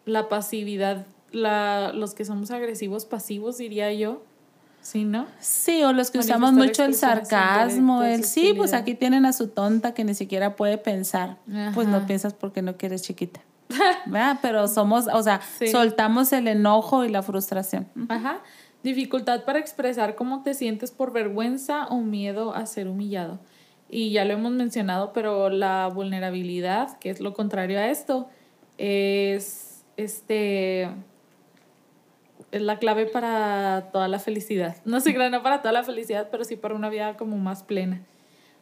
la pasividad la, los que somos agresivos pasivos, diría yo. ¿Sí, no? Sí, o los que usamos mucho el sarcasmo, el sí, pues aquí tienen a su tonta que ni siquiera puede pensar. Pues no piensas porque no quieres chiquita. *laughs* Pero somos, o sea, soltamos el enojo y la frustración. Ajá. Dificultad para expresar cómo te sientes por vergüenza o miedo a ser humillado. Y ya lo hemos mencionado, pero la vulnerabilidad, que es lo contrario a esto, es este es la clave para toda la felicidad. No sé, no para toda la felicidad, pero sí para una vida como más plena.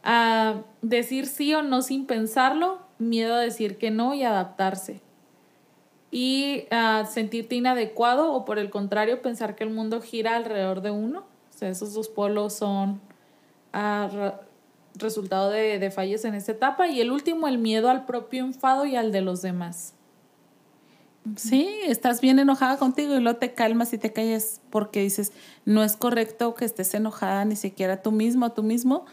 A decir sí o no sin pensarlo, miedo a decir que no y adaptarse. Y a sentirte inadecuado o por el contrario pensar que el mundo gira alrededor de uno. O sea, esos dos polos son resultado de, de fallos en esta etapa. Y el último, el miedo al propio enfado y al de los demás. Sí, estás bien enojada contigo y luego te calmas y te calles porque dices, no es correcto que estés enojada ni siquiera tú mismo, tú mismo,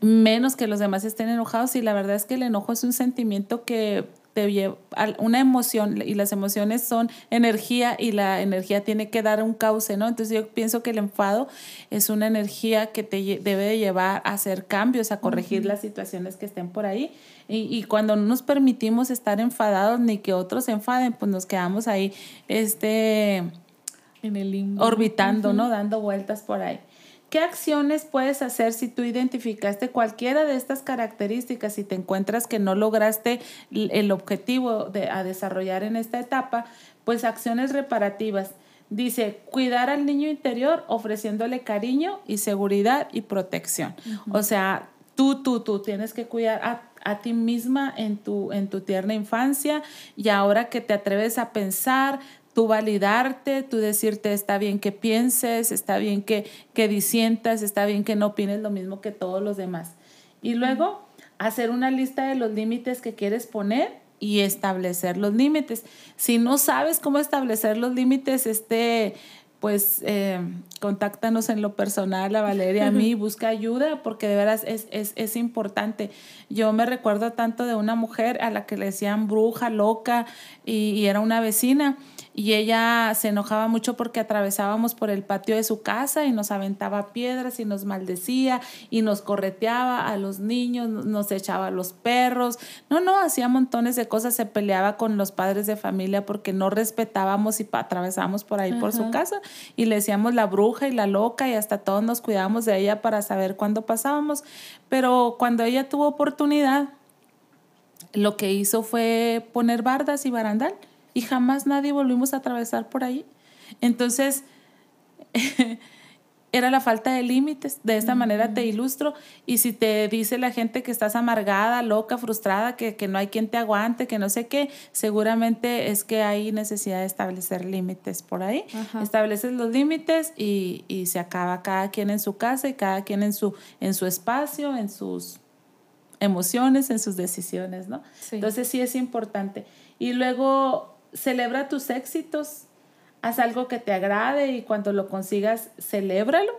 menos que los demás estén enojados y la verdad es que el enojo es un sentimiento que te lleva una emoción y las emociones son energía y la energía tiene que dar un cauce, ¿no? Entonces yo pienso que el enfado es una energía que te debe de llevar a hacer cambios, a corregir las situaciones que estén por ahí. Y, y, cuando no nos permitimos estar enfadados ni que otros se enfaden, pues nos quedamos ahí este, en el orbitando, ¿no? Dando vueltas por ahí. ¿Qué acciones puedes hacer si tú identificaste cualquiera de estas características y te encuentras que no lograste el objetivo de, a desarrollar en esta etapa? Pues acciones reparativas. Dice, cuidar al niño interior ofreciéndole cariño y seguridad y protección. O sea, tú, tú, tú tienes que cuidar a, a, ti misma en tu, en tu tierna infancia y ahora que te atreves a pensar, tú validarte, tú decirte está bien que pienses, está bien que, que disientas, está bien que no opines lo mismo que todos los demás. Y luego hacer una lista de los límites que quieres poner y establecer los límites. Si no sabes cómo establecer los límites, este, pues eh, contáctanos en lo personal a Valeria, a mí, busca ayuda porque de veras es, es, es, importante. Yo me recuerdo tanto de una mujer a la que le decían bruja, loca, y, y era una vecina y ella se enojaba mucho porque atravesábamos por el patio de su casa y nos aventaba piedras y nos maldecía y nos correteaba a los niños, nos echaba a los perros. No, no, hacía montones de cosas, se peleaba con los padres de familia porque no respetábamos y atravesábamos por ahí por su casa y le decíamos la bruja y la loca y hasta todos nos cuidábamos de ella para saber cuándo pasábamos. Pero cuando ella tuvo oportunidad, lo que hizo fue poner bardas y barandal y jamás nadie volvimos a atravesar por ahí. Entonces, *laughs* era la falta de límites. De esta manera te ilustro. Y si te dice la gente que estás amargada, loca, frustrada, que, no hay quien te aguante, que no sé qué, seguramente es que hay necesidad de establecer límites por ahí. Estableces los límites y, y, se acaba cada quien en su casa y cada quien en su, en su espacio, en sus emociones, en sus decisiones, ¿no? Entonces sí es importante. Y luego celebra tus éxitos, haz algo que te agrade y cuando lo consigas, celébralo.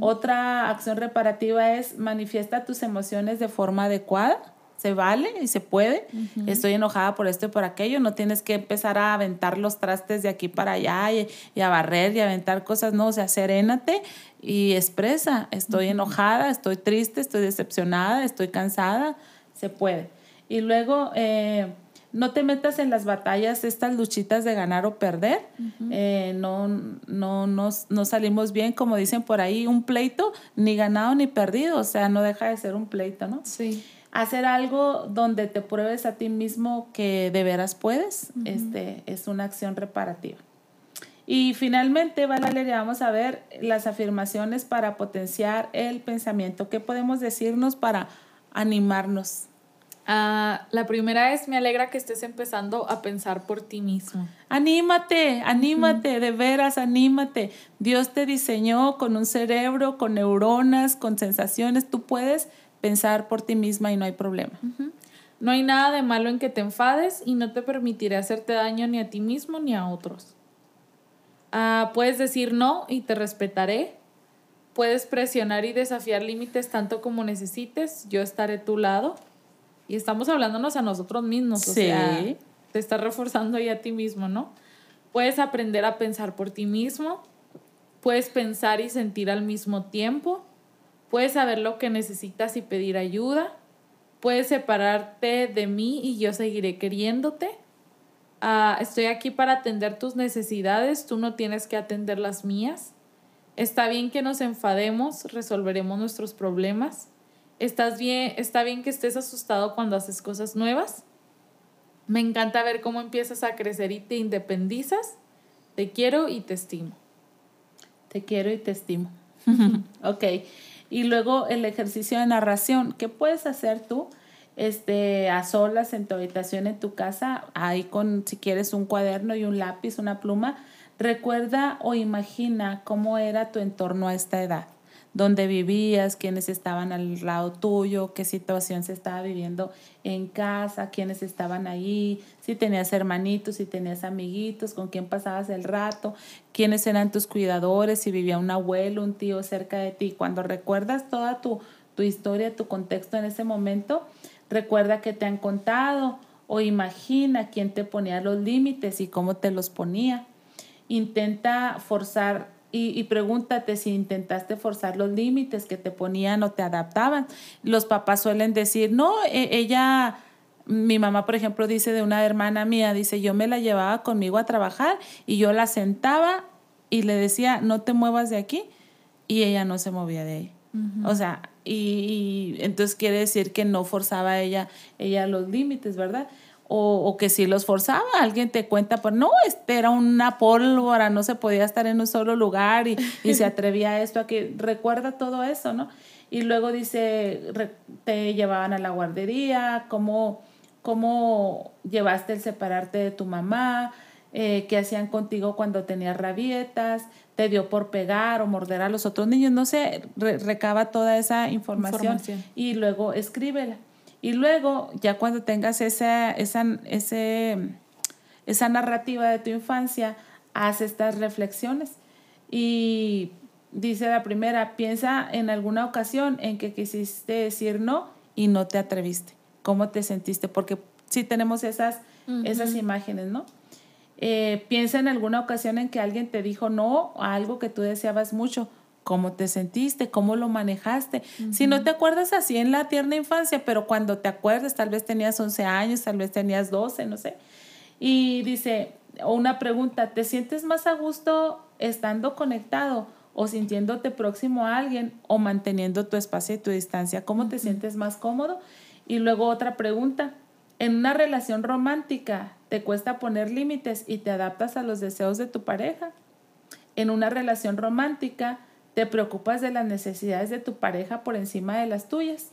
Otra acción reparativa es manifiesta tus emociones de forma adecuada. Se vale y se puede. Estoy enojada por esto y por aquello. No tienes que empezar a aventar los trastes de aquí para allá y, a barrer y aventar cosas. No, o sea, serénate y expresa. Estoy enojada, estoy triste, estoy decepcionada, estoy cansada. Se puede. Y luego, eh, no te metas en las batallas, estas luchitas de ganar o perder. Eh, no, no, no, salimos bien, como dicen por ahí, un pleito ni ganado ni perdido, o sea, no deja de ser un pleito, ¿no? Sí. Hacer algo donde te pruebes a ti mismo que de veras puedes, este, es una acción reparativa. Y finalmente, Valeria, vamos a ver las afirmaciones para potenciar el pensamiento. ¿Qué podemos decirnos para animarnos? Ah, la primera es, me alegra que estés empezando a pensar por ti mismo. Anímate, anímate, de veras, anímate. Dios te diseñó con un cerebro, con neuronas, con sensaciones. Tú puedes pensar por ti misma y no hay problema. No hay nada de malo en que te enfades y no te permitiré hacerte daño ni a ti mismo ni a otros. Ah, puedes decir no y te respetaré. Puedes presionar y desafiar límites tanto como necesites. Yo estaré a tu lado. Y estamos hablándonos a nosotros mismos. O sea, te estás reforzando ahí a ti mismo, ¿no? Puedes aprender a pensar por ti mismo. Puedes pensar y sentir al mismo tiempo. Puedes saber lo que necesitas y pedir ayuda. Puedes separarte de mí y yo seguiré queriéndote. Ah, estoy aquí para atender tus necesidades. Tú no tienes que atender las mías. Está bien que nos enfademos, resolveremos nuestros problemas. ¿Estás bien, está bien que estés asustado cuando haces cosas nuevas. Me encanta ver cómo empiezas a crecer y te independizas. Te quiero y te estimo. Te quiero y te estimo. *laughs* ok. Y luego el ejercicio de narración. ¿Qué puedes hacer tú? Este, a solas en tu habitación, en tu casa, ahí con, si quieres, un cuaderno y un lápiz, una pluma. Recuerda o imagina cómo era tu entorno a esta edad dónde vivías, quiénes estaban al lado tuyo, qué situación se estaba viviendo en casa, quiénes estaban ahí, si tenías hermanitos, si tenías amiguitos, con quién pasabas el rato, quiénes eran tus cuidadores, si vivía un abuelo, un tío cerca de ti. Cuando recuerdas toda tu, tu historia, tu contexto en ese momento, recuerda que te han contado o imagina quién te ponía los límites y cómo te los ponía. Intenta forzar y, pregúntate si intentaste forzar los límites que te ponían o te adaptaban. Los papás suelen decir, no, e, ella, mi mamá, por ejemplo, dice de una hermana mía, dice, yo me la llevaba conmigo a trabajar y yo la sentaba y le decía, no te muevas de aquí y ella no se movía de ahí. O sea, y, y, entonces quiere decir que no forzaba ella, ella los límites, ¿verdad? O, que si los forzaba, alguien te cuenta, pues no, este era una pólvora, no se podía estar en un solo lugar y, se *laughs* atrevía a esto, a que recuerda todo eso, ¿no? Y luego dice, te llevaban a la guardería, cómo, cómo llevaste el separarte de tu mamá, eh, qué hacían contigo cuando tenías rabietas, te dio por pegar o morder a los otros niños, no sé, recaba toda esa información, y luego escríbela. Y luego, ya cuando tengas esa, esa, esa narrativa de tu infancia, haz estas reflexiones. Y dice la primera, piensa en alguna ocasión en que quisiste decir no y no te atreviste. ¿Cómo te sentiste? Porque sí tenemos esas, esas imágenes, ¿no? Eh, piensa en alguna ocasión en que alguien te dijo no a algo que tú deseabas mucho cómo te sentiste, cómo lo manejaste. Si no te acuerdas así en la tierna infancia, pero cuando te acuerdas, tal vez tenías 11 años, tal vez tenías 12, no sé. Y dice, una pregunta, ¿te sientes más a gusto estando conectado o sintiéndote próximo a alguien o manteniendo tu espacio y tu distancia? ¿Cómo te sientes más cómodo? Y luego otra pregunta, en una relación romántica, ¿te cuesta poner límites y te adaptas a los deseos de tu pareja? En una relación romántica, te preocupas de las necesidades de tu pareja por encima de las tuyas.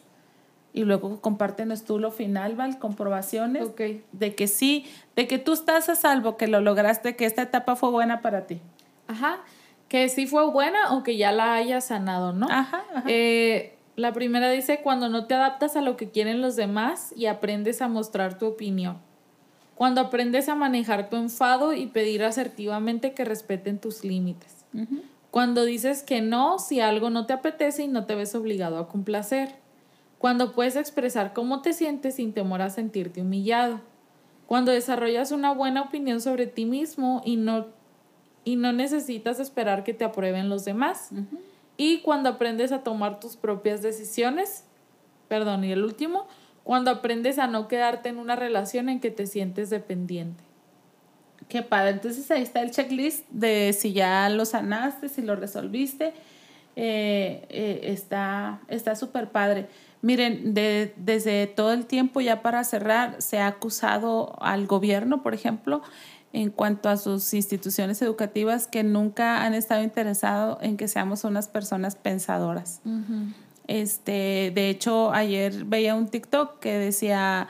Y luego compártenos tú lo final, Val, comprobaciones de que sí, de que tú estás a salvo, que lo lograste, que esta etapa fue buena para ti. Ajá, que sí fue buena o que ya la hayas sanado, ¿no? Ajá, ajá. Eh, la primera dice, cuando no te adaptas a lo que quieren los demás y aprendes a mostrar tu opinión. Cuando aprendes a manejar tu enfado y pedir asertivamente que respeten tus límites. Cuando dices que no si algo no te apetece y no te ves obligado a complacer. Cuando puedes expresar cómo te sientes sin temor a sentirte humillado. Cuando desarrollas una buena opinión sobre ti mismo y no, y no necesitas esperar que te aprueben los demás. Y cuando aprendes a tomar tus propias decisiones. Perdón, y el último, cuando aprendes a no quedarte en una relación en que te sientes dependiente. Qué padre. Entonces ahí está el checklist de si ya lo sanaste, si lo resolviste. Eh, eh, está súper padre. Miren, de, desde todo el tiempo, ya para cerrar, se ha acusado al gobierno, por ejemplo, en cuanto a sus instituciones educativas, que nunca han estado interesados en que seamos unas personas pensadoras. Este, de hecho, ayer veía un TikTok que decía,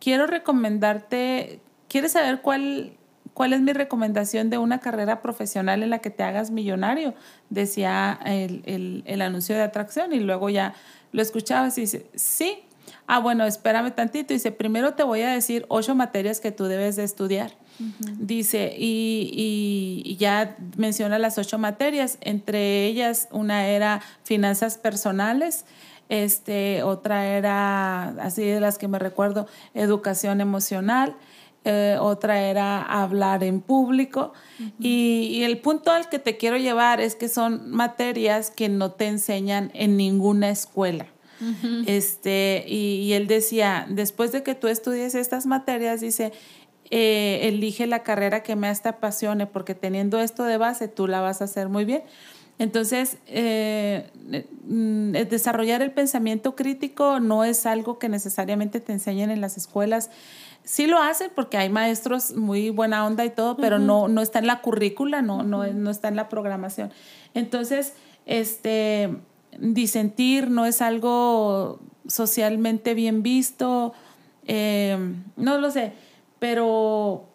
quiero recomendarte, ¿quieres saber cuál, cuál es mi recomendación de una carrera profesional en la que te hagas millonario? Decía el, el, el anuncio de atracción y luego ya lo escuchabas y dice, sí. Ah, bueno, espérame tantito. Dice, primero te voy a decir ocho materias que tú debes de estudiar. Dice, y, y, ya menciona las ocho materias, entre ellas una era finanzas personales, este, otra era, así de las que me recuerdo, educación emocional, eh, otra era hablar en público. y, y, el punto al que te quiero llevar es que son materias que no te enseñan en ninguna escuela. este, y, y, él decía, después de que tú estudies estas materias, dice, eh, elige la carrera que más te apasione, porque teniendo esto de base, tú la vas a hacer muy bien. Entonces, eh, mm, desarrollar el pensamiento crítico no es algo que necesariamente te enseñen en las escuelas. Sí lo hacen porque hay maestros muy buena onda y todo, pero no, no está en la currícula, no, no, no está en la programación. Entonces, este, disentir no es algo socialmente bien visto, eh, no lo sé pero,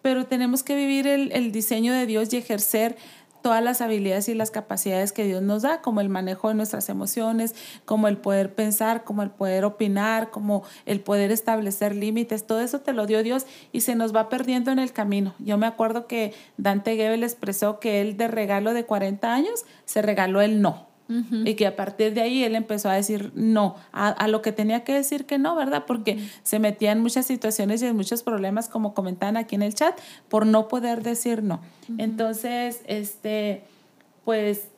pero tenemos que vivir el, el diseño de Dios y ejercer todas las habilidades y las capacidades que Dios nos da, como el manejo de nuestras emociones, como el poder pensar, como el poder opinar, como el poder establecer límites, todo eso te lo dio Dios y se nos va perdiendo en el camino. Yo me acuerdo que Dante Gebel expresó que él de regalo de 40 años se regaló el no. Y que a partir de ahí él empezó a decir no, a, lo que tenía que decir que no, ¿verdad? Porque se metía en muchas situaciones y en muchos problemas, como comentaban aquí en el chat, por no poder decir no. Entonces, este, pues...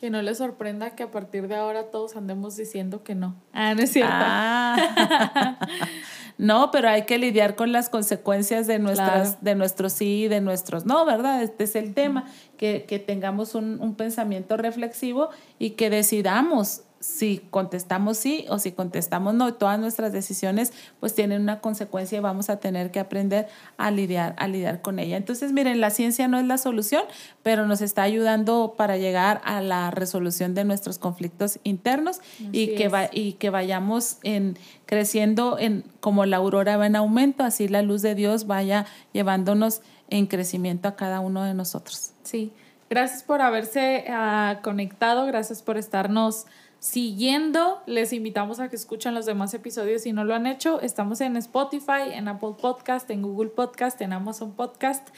Que no le sorprenda que a partir de ahora todos andemos diciendo que no. Ah, no es cierto. Ah. *laughs* No, pero hay que lidiar con las consecuencias de, nuestras, de nuestros sí y de nuestros no, ¿verdad? Este es el tema, que, que tengamos un, un pensamiento reflexivo y que decidamos si contestamos sí o si contestamos no, todas nuestras decisiones pues tienen una consecuencia y vamos a tener que aprender a lidiar, a lidiar con ella. Entonces, miren, la ciencia no es la solución, pero nos está ayudando para llegar a la resolución de nuestros conflictos internos y que, va, y que vayamos en, creciendo en, como la aurora va en aumento, así la luz de Dios vaya llevándonos en crecimiento a cada uno de nosotros. Sí, gracias por haberse uh, conectado, gracias por estarnos siguiendo. Les invitamos a que escuchen los demás episodios si no lo han hecho. Estamos en Spotify, en Apple Podcast, en Google Podcast, en Amazon Podcast,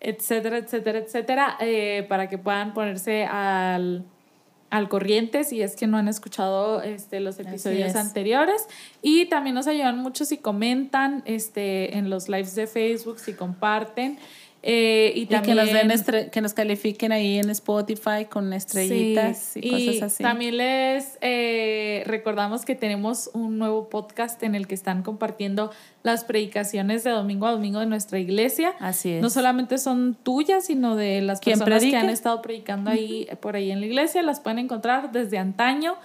etcétera, etcétera, etcétera, eh, para que puedan ponerse al, al corriente si es que no han escuchado este, los episodios anteriores. Y también nos ayudan mucho si comentan este, en los lives de Facebook, si comparten. Eh, y, también, que, nos den que nos califiquen ahí en Spotify con estrellitas y, cosas así. También les eh, recordamos que tenemos un nuevo podcast en el que están compartiendo las predicaciones de domingo a domingo de nuestra iglesia. Así es. No solamente son tuyas, sino de las personas que han estado predicando ahí por ahí en la iglesia. Las pueden encontrar desde antaño.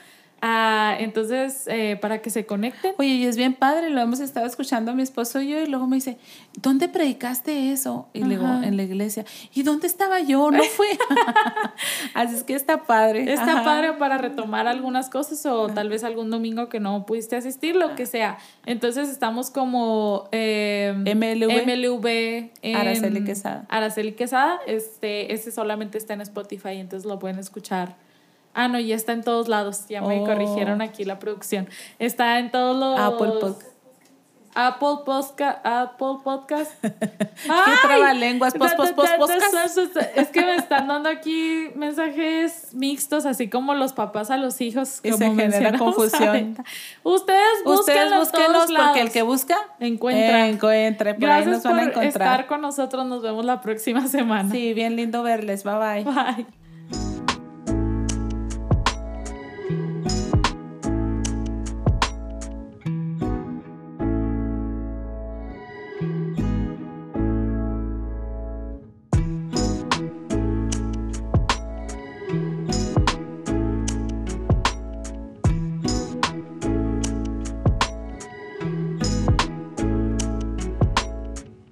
Ah, entonces, eh, para que se conecten. Oye, y es bien padre, lo hemos estado escuchando a mi esposo y yo, y luego me dice, ¿dónde predicaste eso? Y luego, en la iglesia. ¿Y dónde estaba yo? No *laughs* fue. *laughs* Así es que está padre. Está padre para retomar algunas cosas o tal vez algún domingo que no pudiste asistir, lo que sea. Entonces, estamos como eh, MLV. MLV en Araceli Quesada. Araceli Quesada. Este, ese solamente está en Spotify, entonces lo pueden escuchar Ah, no, ya está en todos lados. Ya me corrigieron oh. aquí la producción. Está en todos los. Apple Podcast. Apple Podcast. Apple *laughs* Podcast. ¿Qué trabalenguas? Post, post, post, podcast. Es que me están dando aquí mensajes mixtos, así como los papás a los hijos. Y se genera confusión. Ustedes Ustedes búsquenlos porque el que busca encuentra. encuentra. Gracias por estar con nosotros. Nos vemos la próxima semana. Sí, bien lindo verles. Bye bye. Bye.